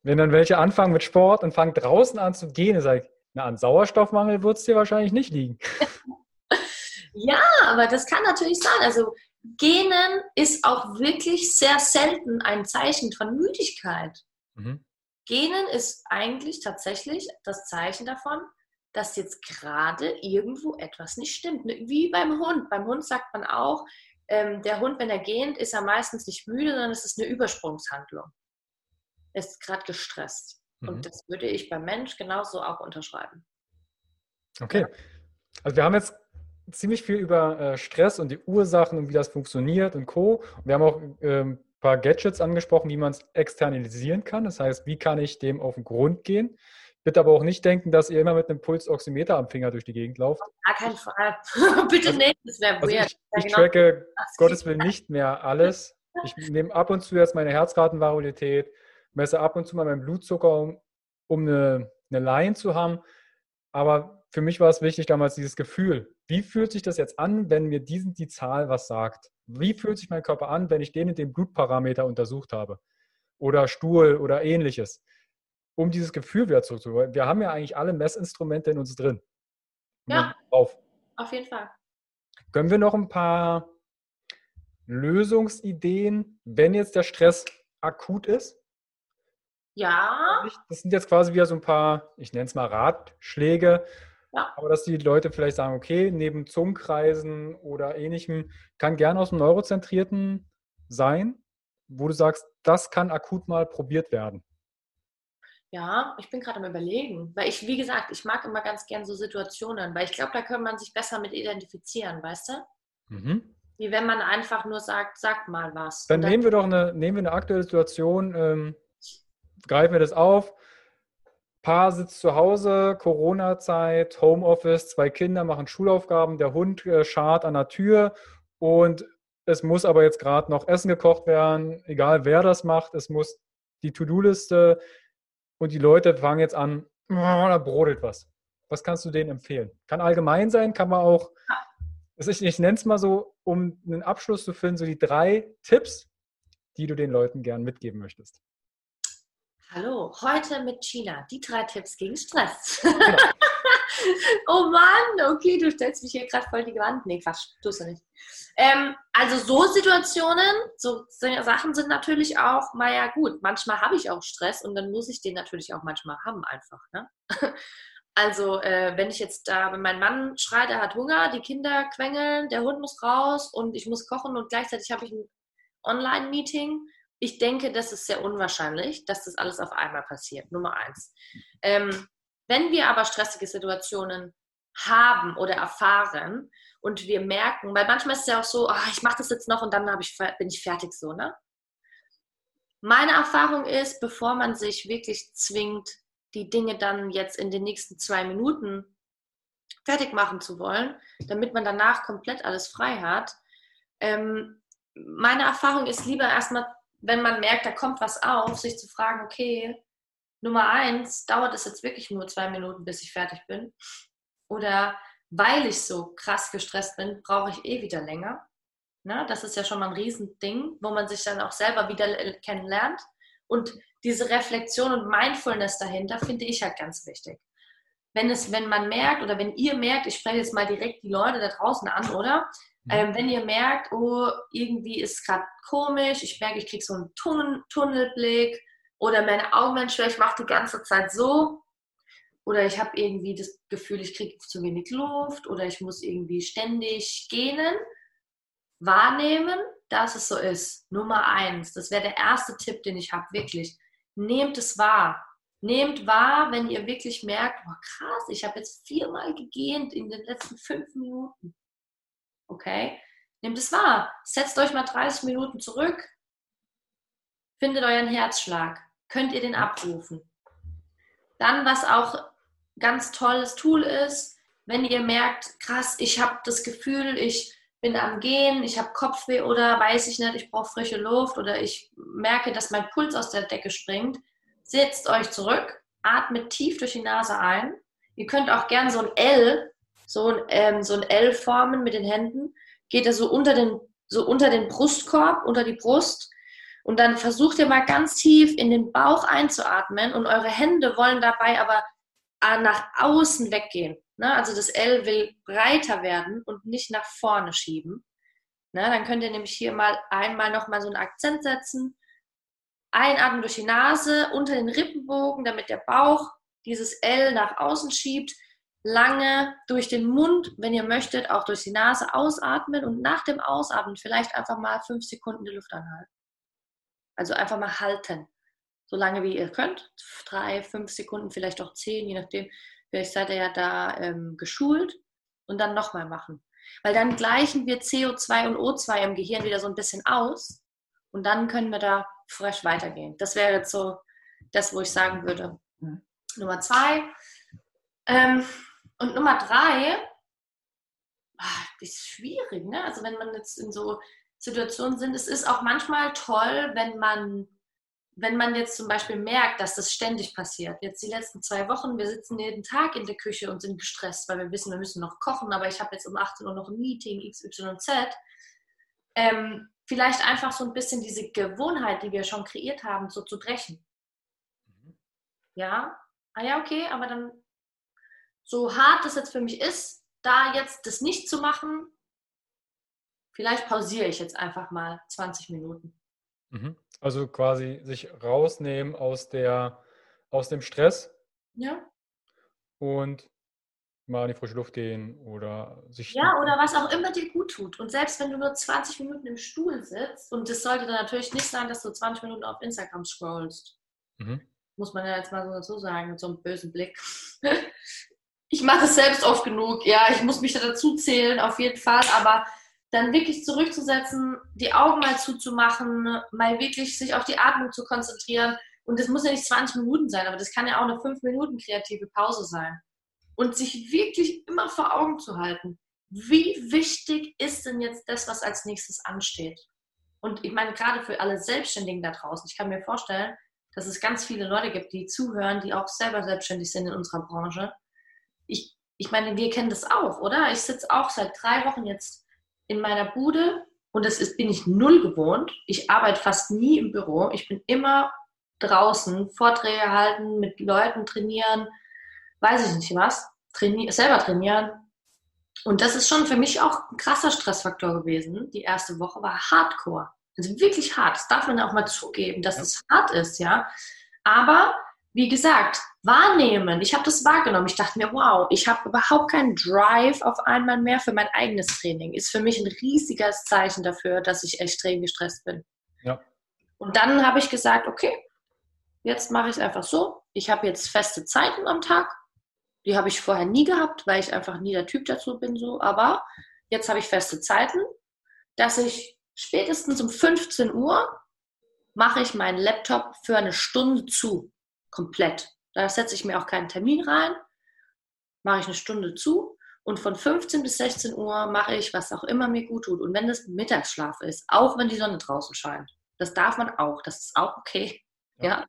wenn dann welche anfangen mit Sport und fangen draußen an zu gehen, sage ich, na, an Sauerstoffmangel wird es dir wahrscheinlich nicht liegen. ja, aber das kann natürlich sein. Also Genen ist auch wirklich sehr selten ein Zeichen von Müdigkeit. Mhm. Genen ist eigentlich tatsächlich das Zeichen davon, dass jetzt gerade irgendwo etwas nicht stimmt. Ne, wie beim Hund. Beim Hund sagt man auch, ähm, der Hund, wenn er gähnt, ist er meistens nicht müde, sondern es ist eine Übersprungshandlung. Ist gerade gestresst. Mhm. Und das würde ich beim Mensch genauso auch unterschreiben. Okay. Also wir haben jetzt ziemlich viel über äh, Stress und die Ursachen und wie das funktioniert und Co. Und wir haben auch ähm, paar Gadgets angesprochen, wie man es externalisieren kann. Das heißt, wie kann ich dem auf den Grund gehen? Bitte aber auch nicht denken, dass ihr immer mit einem Pulsoximeter am Finger durch die Gegend lauft. Gar keinen Fall. Bitte also, nicht, das wäre also weird. Ich, ich genau. tracke Gottes Willen nicht mehr alles. Ich nehme ab und zu jetzt meine Herzratenvariabilität, messe ab und zu mal meinen Blutzucker, um, um eine, eine Line zu haben. Aber für mich war es wichtig damals dieses Gefühl. Wie fühlt sich das jetzt an, wenn mir diesen, die Zahl was sagt? wie fühlt sich mein Körper an, wenn ich den in den Blutparameter untersucht habe? Oder Stuhl oder ähnliches. Um dieses Gefühl wieder zurückzuholen. Wir haben ja eigentlich alle Messinstrumente in uns drin. Ja, auf. auf jeden Fall. Können wir noch ein paar Lösungsideen, wenn jetzt der Stress akut ist? Ja. Das sind jetzt quasi wieder so ein paar, ich nenne es mal Ratschläge, ja. Aber dass die Leute vielleicht sagen, okay, neben Zungenkreisen oder ähnlichem, kann gerne aus dem Neurozentrierten sein, wo du sagst, das kann akut mal probiert werden. Ja, ich bin gerade am Überlegen, weil ich, wie gesagt, ich mag immer ganz gern so Situationen, weil ich glaube, da kann man sich besser mit identifizieren, weißt du? Mhm. Wie wenn man einfach nur sagt, sag mal was. Dann, dann nehmen wir doch eine, nehmen wir eine aktuelle Situation, ähm, greifen wir das auf. Paar sitzt zu Hause, Corona-Zeit, Homeoffice, zwei Kinder machen Schulaufgaben, der Hund äh, schart an der Tür und es muss aber jetzt gerade noch Essen gekocht werden, egal wer das macht, es muss die To-Do-Liste und die Leute fangen jetzt an, oh, da brodelt was. Was kannst du denen empfehlen? Kann allgemein sein, kann man auch, ich, ich nenne es mal so, um einen Abschluss zu finden, so die drei Tipps, die du den Leuten gern mitgeben möchtest. Hallo, heute mit China. Die drei Tipps gegen Stress. Genau. oh Mann, okay, du stellst mich hier gerade voll die Wand. Nee, Quatsch, tust du nicht. Ähm, also so Situationen, so Sachen sind natürlich auch, naja gut, manchmal habe ich auch Stress und dann muss ich den natürlich auch manchmal haben einfach. Ne? Also äh, wenn ich jetzt da, wenn mein Mann schreit, er hat Hunger, die Kinder quengeln, der Hund muss raus und ich muss kochen und gleichzeitig habe ich ein Online-Meeting, ich denke, das ist sehr unwahrscheinlich, dass das alles auf einmal passiert. Nummer eins. Ähm, Wenn wir aber stressige Situationen haben oder erfahren und wir merken, weil manchmal ist es ja auch so, oh, ich mache das jetzt noch und dann ich, bin ich fertig so, ne? Meine Erfahrung ist, bevor man sich wirklich zwingt, die Dinge dann jetzt in den nächsten zwei Minuten fertig machen zu wollen, damit man danach komplett alles frei hat. Ähm, meine Erfahrung ist lieber erstmal, wenn man merkt, da kommt was auf, sich zu fragen, okay, Nummer eins, dauert es jetzt wirklich nur zwei Minuten, bis ich fertig bin? Oder weil ich so krass gestresst bin, brauche ich eh wieder länger. Na, das ist ja schon mal ein Riesending, wo man sich dann auch selber wieder kennenlernt. Und diese Reflexion und Mindfulness dahinter finde ich halt ganz wichtig. Wenn es, wenn man merkt oder wenn ihr merkt, ich spreche jetzt mal direkt die Leute da draußen an, oder? Mhm. Ähm, wenn ihr merkt, oh, irgendwie ist es gerade komisch, ich merke, ich kriege so einen Tunnel, Tunnelblick oder meine Augen werden schwer, ich mache die ganze Zeit so, oder ich habe irgendwie das Gefühl, ich kriege zu wenig Luft oder ich muss irgendwie ständig gähnen, wahrnehmen, dass es so ist. Nummer eins, das wäre der erste Tipp, den ich habe, wirklich. Nehmt es wahr. Nehmt wahr, wenn ihr wirklich merkt, oh krass, ich habe jetzt viermal gegähnt in den letzten fünf Minuten. Okay? Nehmt es wahr. Setzt euch mal 30 Minuten zurück. Findet euren Herzschlag. Könnt ihr den abrufen? Dann, was auch ganz tolles Tool ist, wenn ihr merkt, krass, ich habe das Gefühl, ich bin am Gehen, ich habe Kopfweh oder weiß ich nicht, ich brauche frische Luft oder ich merke, dass mein Puls aus der Decke springt, setzt euch zurück, atmet tief durch die Nase ein. Ihr könnt auch gerne so ein L, so ein, ähm, so ein L formen mit den Händen. Geht er so unter den, so unter den Brustkorb, unter die Brust. Und dann versucht ihr mal ganz tief in den Bauch einzuatmen und eure Hände wollen dabei aber nach außen weggehen. Ne? Also das L will breiter werden und nicht nach vorne schieben. Ne? Dann könnt ihr nämlich hier mal einmal nochmal so einen Akzent setzen. Einatmen durch die Nase, unter den Rippenbogen, damit der Bauch dieses L nach außen schiebt. Lange durch den Mund, wenn ihr möchtet, auch durch die Nase ausatmen und nach dem Ausatmen vielleicht einfach mal fünf Sekunden die Luft anhalten. Also einfach mal halten so lange wie ihr könnt. Drei, fünf Sekunden, vielleicht auch zehn, je nachdem. Vielleicht seid ihr ja da ähm, geschult und dann nochmal machen. Weil dann gleichen wir CO2 und O2 im Gehirn wieder so ein bisschen aus und dann können wir da frisch weitergehen. Das wäre jetzt so das, wo ich sagen würde. Mhm. Nummer zwei. Ähm, und Nummer drei, ach, das ist schwierig, ne? Also wenn man jetzt in so Situationen sind, es ist auch manchmal toll, wenn man wenn man jetzt zum Beispiel merkt, dass das ständig passiert, jetzt die letzten zwei Wochen, wir sitzen jeden Tag in der Küche und sind gestresst, weil wir wissen, wir müssen noch kochen, aber ich habe jetzt um 18 Uhr noch ein Meeting XYZ. Ähm, vielleicht einfach so ein bisschen diese Gewohnheit, die wir schon kreiert haben, so zu brechen. Mhm. Ja, ah ja, okay, aber dann so hart das jetzt für mich ist, da jetzt das nicht zu machen, vielleicht pausiere ich jetzt einfach mal 20 Minuten. Mhm. Also quasi sich rausnehmen aus der aus dem Stress Ja. und mal in die frische Luft gehen oder sich Ja, oder was auch immer dir gut tut. Und selbst wenn du nur 20 Minuten im Stuhl sitzt, und das sollte dann natürlich nicht sein, dass du 20 Minuten auf Instagram scrollst. Mhm. Muss man ja jetzt mal so dazu sagen, mit so einem bösen Blick. Ich mache es selbst oft genug, ja, ich muss mich da dazu zählen, auf jeden Fall, aber dann wirklich zurückzusetzen, die Augen mal zuzumachen, mal wirklich sich auf die Atmung zu konzentrieren. Und das muss ja nicht 20 Minuten sein, aber das kann ja auch eine 5 Minuten kreative Pause sein. Und sich wirklich immer vor Augen zu halten, wie wichtig ist denn jetzt das, was als nächstes ansteht? Und ich meine, gerade für alle Selbstständigen da draußen, ich kann mir vorstellen, dass es ganz viele Leute gibt, die zuhören, die auch selber selbstständig sind in unserer Branche. Ich, ich meine, wir kennen das auch, oder? Ich sitze auch seit drei Wochen jetzt in meiner Bude und das ist, bin ich null gewohnt. Ich arbeite fast nie im Büro. Ich bin immer draußen, Vorträge halten, mit Leuten trainieren, weiß ich nicht was, traini selber trainieren. Und das ist schon für mich auch ein krasser Stressfaktor gewesen. Die erste Woche war hardcore. Also wirklich hart. Das darf man auch mal zugeben, dass es hart ist, ja. Aber wie gesagt, wahrnehmen. Ich habe das wahrgenommen. Ich dachte mir, wow, ich habe überhaupt keinen Drive auf einmal mehr für mein eigenes Training. Ist für mich ein riesiges Zeichen dafür, dass ich extrem gestresst bin. Ja. Und dann habe ich gesagt, okay, jetzt mache ich es einfach so. Ich habe jetzt feste Zeiten am Tag. Die habe ich vorher nie gehabt, weil ich einfach nie der Typ dazu bin, so. Aber jetzt habe ich feste Zeiten, dass ich spätestens um 15 Uhr mache ich meinen Laptop für eine Stunde zu. Komplett. Da setze ich mir auch keinen Termin rein, mache ich eine Stunde zu und von 15 bis 16 Uhr mache ich, was auch immer mir gut tut. Und wenn das Mittagsschlaf ist, auch wenn die Sonne draußen scheint, das darf man auch, das ist auch okay. Ja. ja?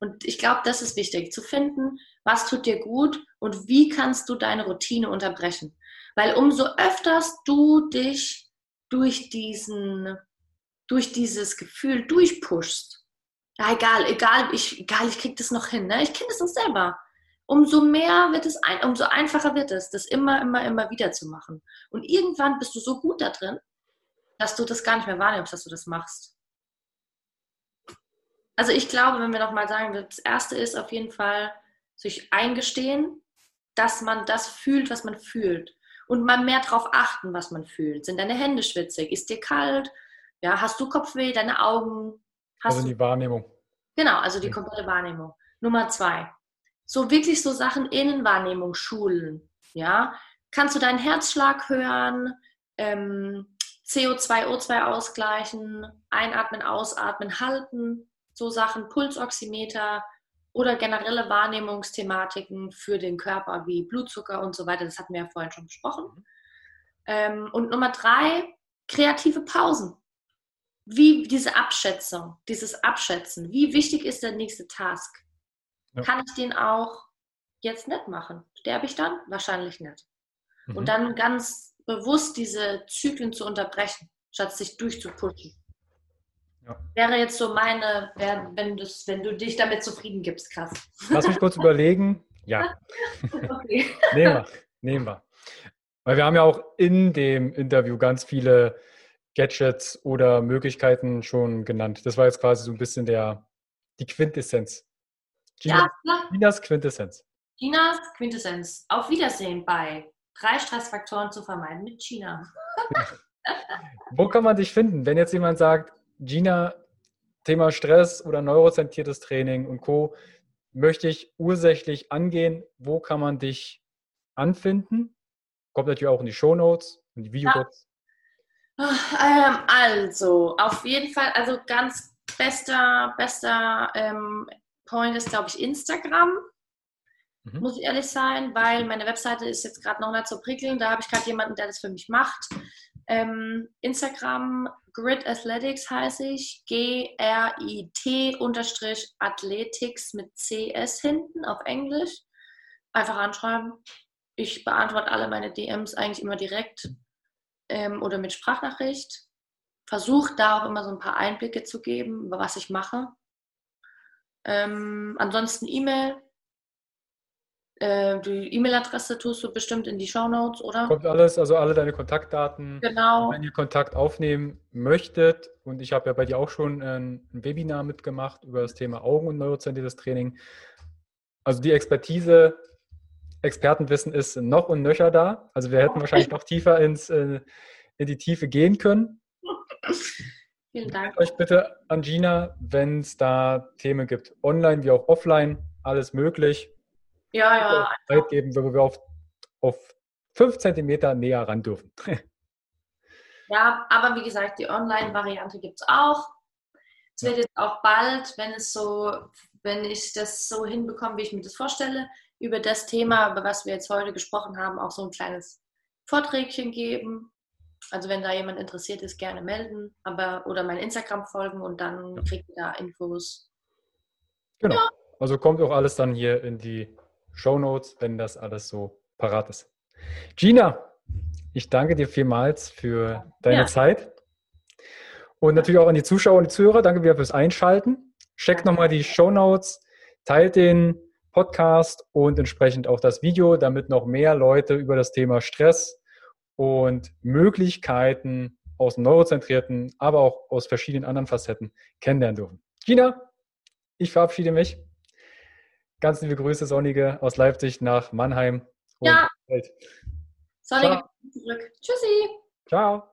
Und ich glaube, das ist wichtig, zu finden, was tut dir gut und wie kannst du deine Routine unterbrechen. Weil umso öfters du dich durch diesen, durch dieses Gefühl durchpushst, ja, egal, egal, ich, egal, ich krieg das noch hin, ne? ich kenne das uns selber umso mehr wird es, ein, umso einfacher wird es, das immer, immer, immer wieder zu machen. Und irgendwann bist du so gut da drin, dass du das gar nicht mehr wahrnimmst, dass du das machst. Also ich glaube, wenn wir nochmal sagen, das Erste ist auf jeden Fall sich eingestehen, dass man das fühlt, was man fühlt. Und mal mehr darauf achten, was man fühlt. Sind deine Hände schwitzig? Ist dir kalt? Ja, hast du Kopfweh? Deine Augen? Hast also die Wahrnehmung. Genau, also die komplette Wahrnehmung. Nummer zwei so wirklich so Sachen Innenwahrnehmung schulen. Ja, kannst du deinen Herzschlag hören, ähm, CO2, O2 ausgleichen, einatmen, ausatmen, halten, so Sachen, Pulsoximeter oder generelle Wahrnehmungsthematiken für den Körper wie Blutzucker und so weiter. Das hatten wir ja vorhin schon besprochen. Ähm, und Nummer drei, kreative Pausen. Wie diese Abschätzung, dieses Abschätzen. Wie wichtig ist der nächste Task? Ja. Kann ich den auch jetzt nicht machen? Sterbe ich dann? Wahrscheinlich nicht. Mhm. Und dann ganz bewusst diese Zyklen zu unterbrechen, statt sich durchzupushen. Ja. Wäre jetzt so meine, wenn, das, wenn du dich damit zufrieden gibst, krass. Lass mich kurz überlegen. Ja. okay. nehmen wir. Nehmen wir. Weil wir haben ja auch in dem Interview ganz viele Gadgets oder Möglichkeiten schon genannt. Das war jetzt quasi so ein bisschen der, die Quintessenz Gina, ja, Ginas Quintessenz. Ginas Quintessenz. Auf Wiedersehen bei drei Stressfaktoren zu vermeiden mit Gina. Wo kann man dich finden, wenn jetzt jemand sagt, Gina, Thema Stress oder neurozentriertes Training und Co. möchte ich ursächlich angehen? Wo kann man dich anfinden? Kommt natürlich auch in die Show Notes und die Videobox. Ja. Ähm, also, auf jeden Fall, also ganz bester, bester ähm, Point ist, glaube ich, Instagram. Mhm. Muss ich ehrlich sein, weil meine Webseite ist jetzt gerade noch nicht so prickelnd. Da habe ich gerade jemanden, der das für mich macht. Ähm, Instagram, Grid Athletics heiße ich. G-R-I-T unterstrich Athletics mit CS hinten auf Englisch. Einfach anschreiben. Ich beantworte alle meine DMs eigentlich immer direkt ähm, oder mit Sprachnachricht. Versuche da auch immer so ein paar Einblicke zu geben, über was ich mache. Ähm, ansonsten E-Mail. Äh, die E-Mail-Adresse tust du bestimmt in die Show Notes, oder? Kommt alles, also alle deine Kontaktdaten. Genau. Wenn ihr Kontakt aufnehmen möchtet, und ich habe ja bei dir auch schon ein, ein Webinar mitgemacht über das Thema Augen- und neurozentriertes Training. Also die Expertise, Expertenwissen ist noch und nöcher da. Also wir hätten wahrscheinlich noch tiefer ins, äh, in die Tiefe gehen können. Vielen Dank. Euch bitte an Gina, wenn es da Themen gibt, online wie auch offline, alles möglich. Ja, ja. Zeit geben, wo wir auf, auf fünf Zentimeter näher ran dürfen. ja, aber wie gesagt, die Online-Variante gibt es auch. Es wird jetzt auch bald, wenn es so, wenn ich das so hinbekomme, wie ich mir das vorstelle, über das Thema, über was wir jetzt heute gesprochen haben, auch so ein kleines Vorträgchen geben, also wenn da jemand interessiert ist, gerne melden, aber oder mein Instagram folgen und dann ja. kriegt ihr da Infos. Genau. Ja. Also kommt auch alles dann hier in die Show Notes, wenn das alles so parat ist. Gina, ich danke dir vielmals für deine ja. Zeit. Und natürlich auch an die Zuschauer und die Zuhörer, danke wieder fürs Einschalten. Checkt nochmal die Show Notes, teilt den Podcast und entsprechend auch das Video, damit noch mehr Leute über das Thema Stress und Möglichkeiten aus dem neurozentrierten, aber auch aus verschiedenen anderen Facetten kennenlernen dürfen. Gina, ich verabschiede mich. Ganz liebe Grüße, Sonnige, aus Leipzig nach Mannheim. Ja. Welt. Sonnige zurück. Tschüssi. Ciao.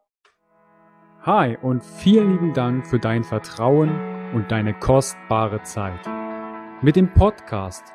Hi und vielen lieben Dank für dein Vertrauen und deine kostbare Zeit. Mit dem Podcast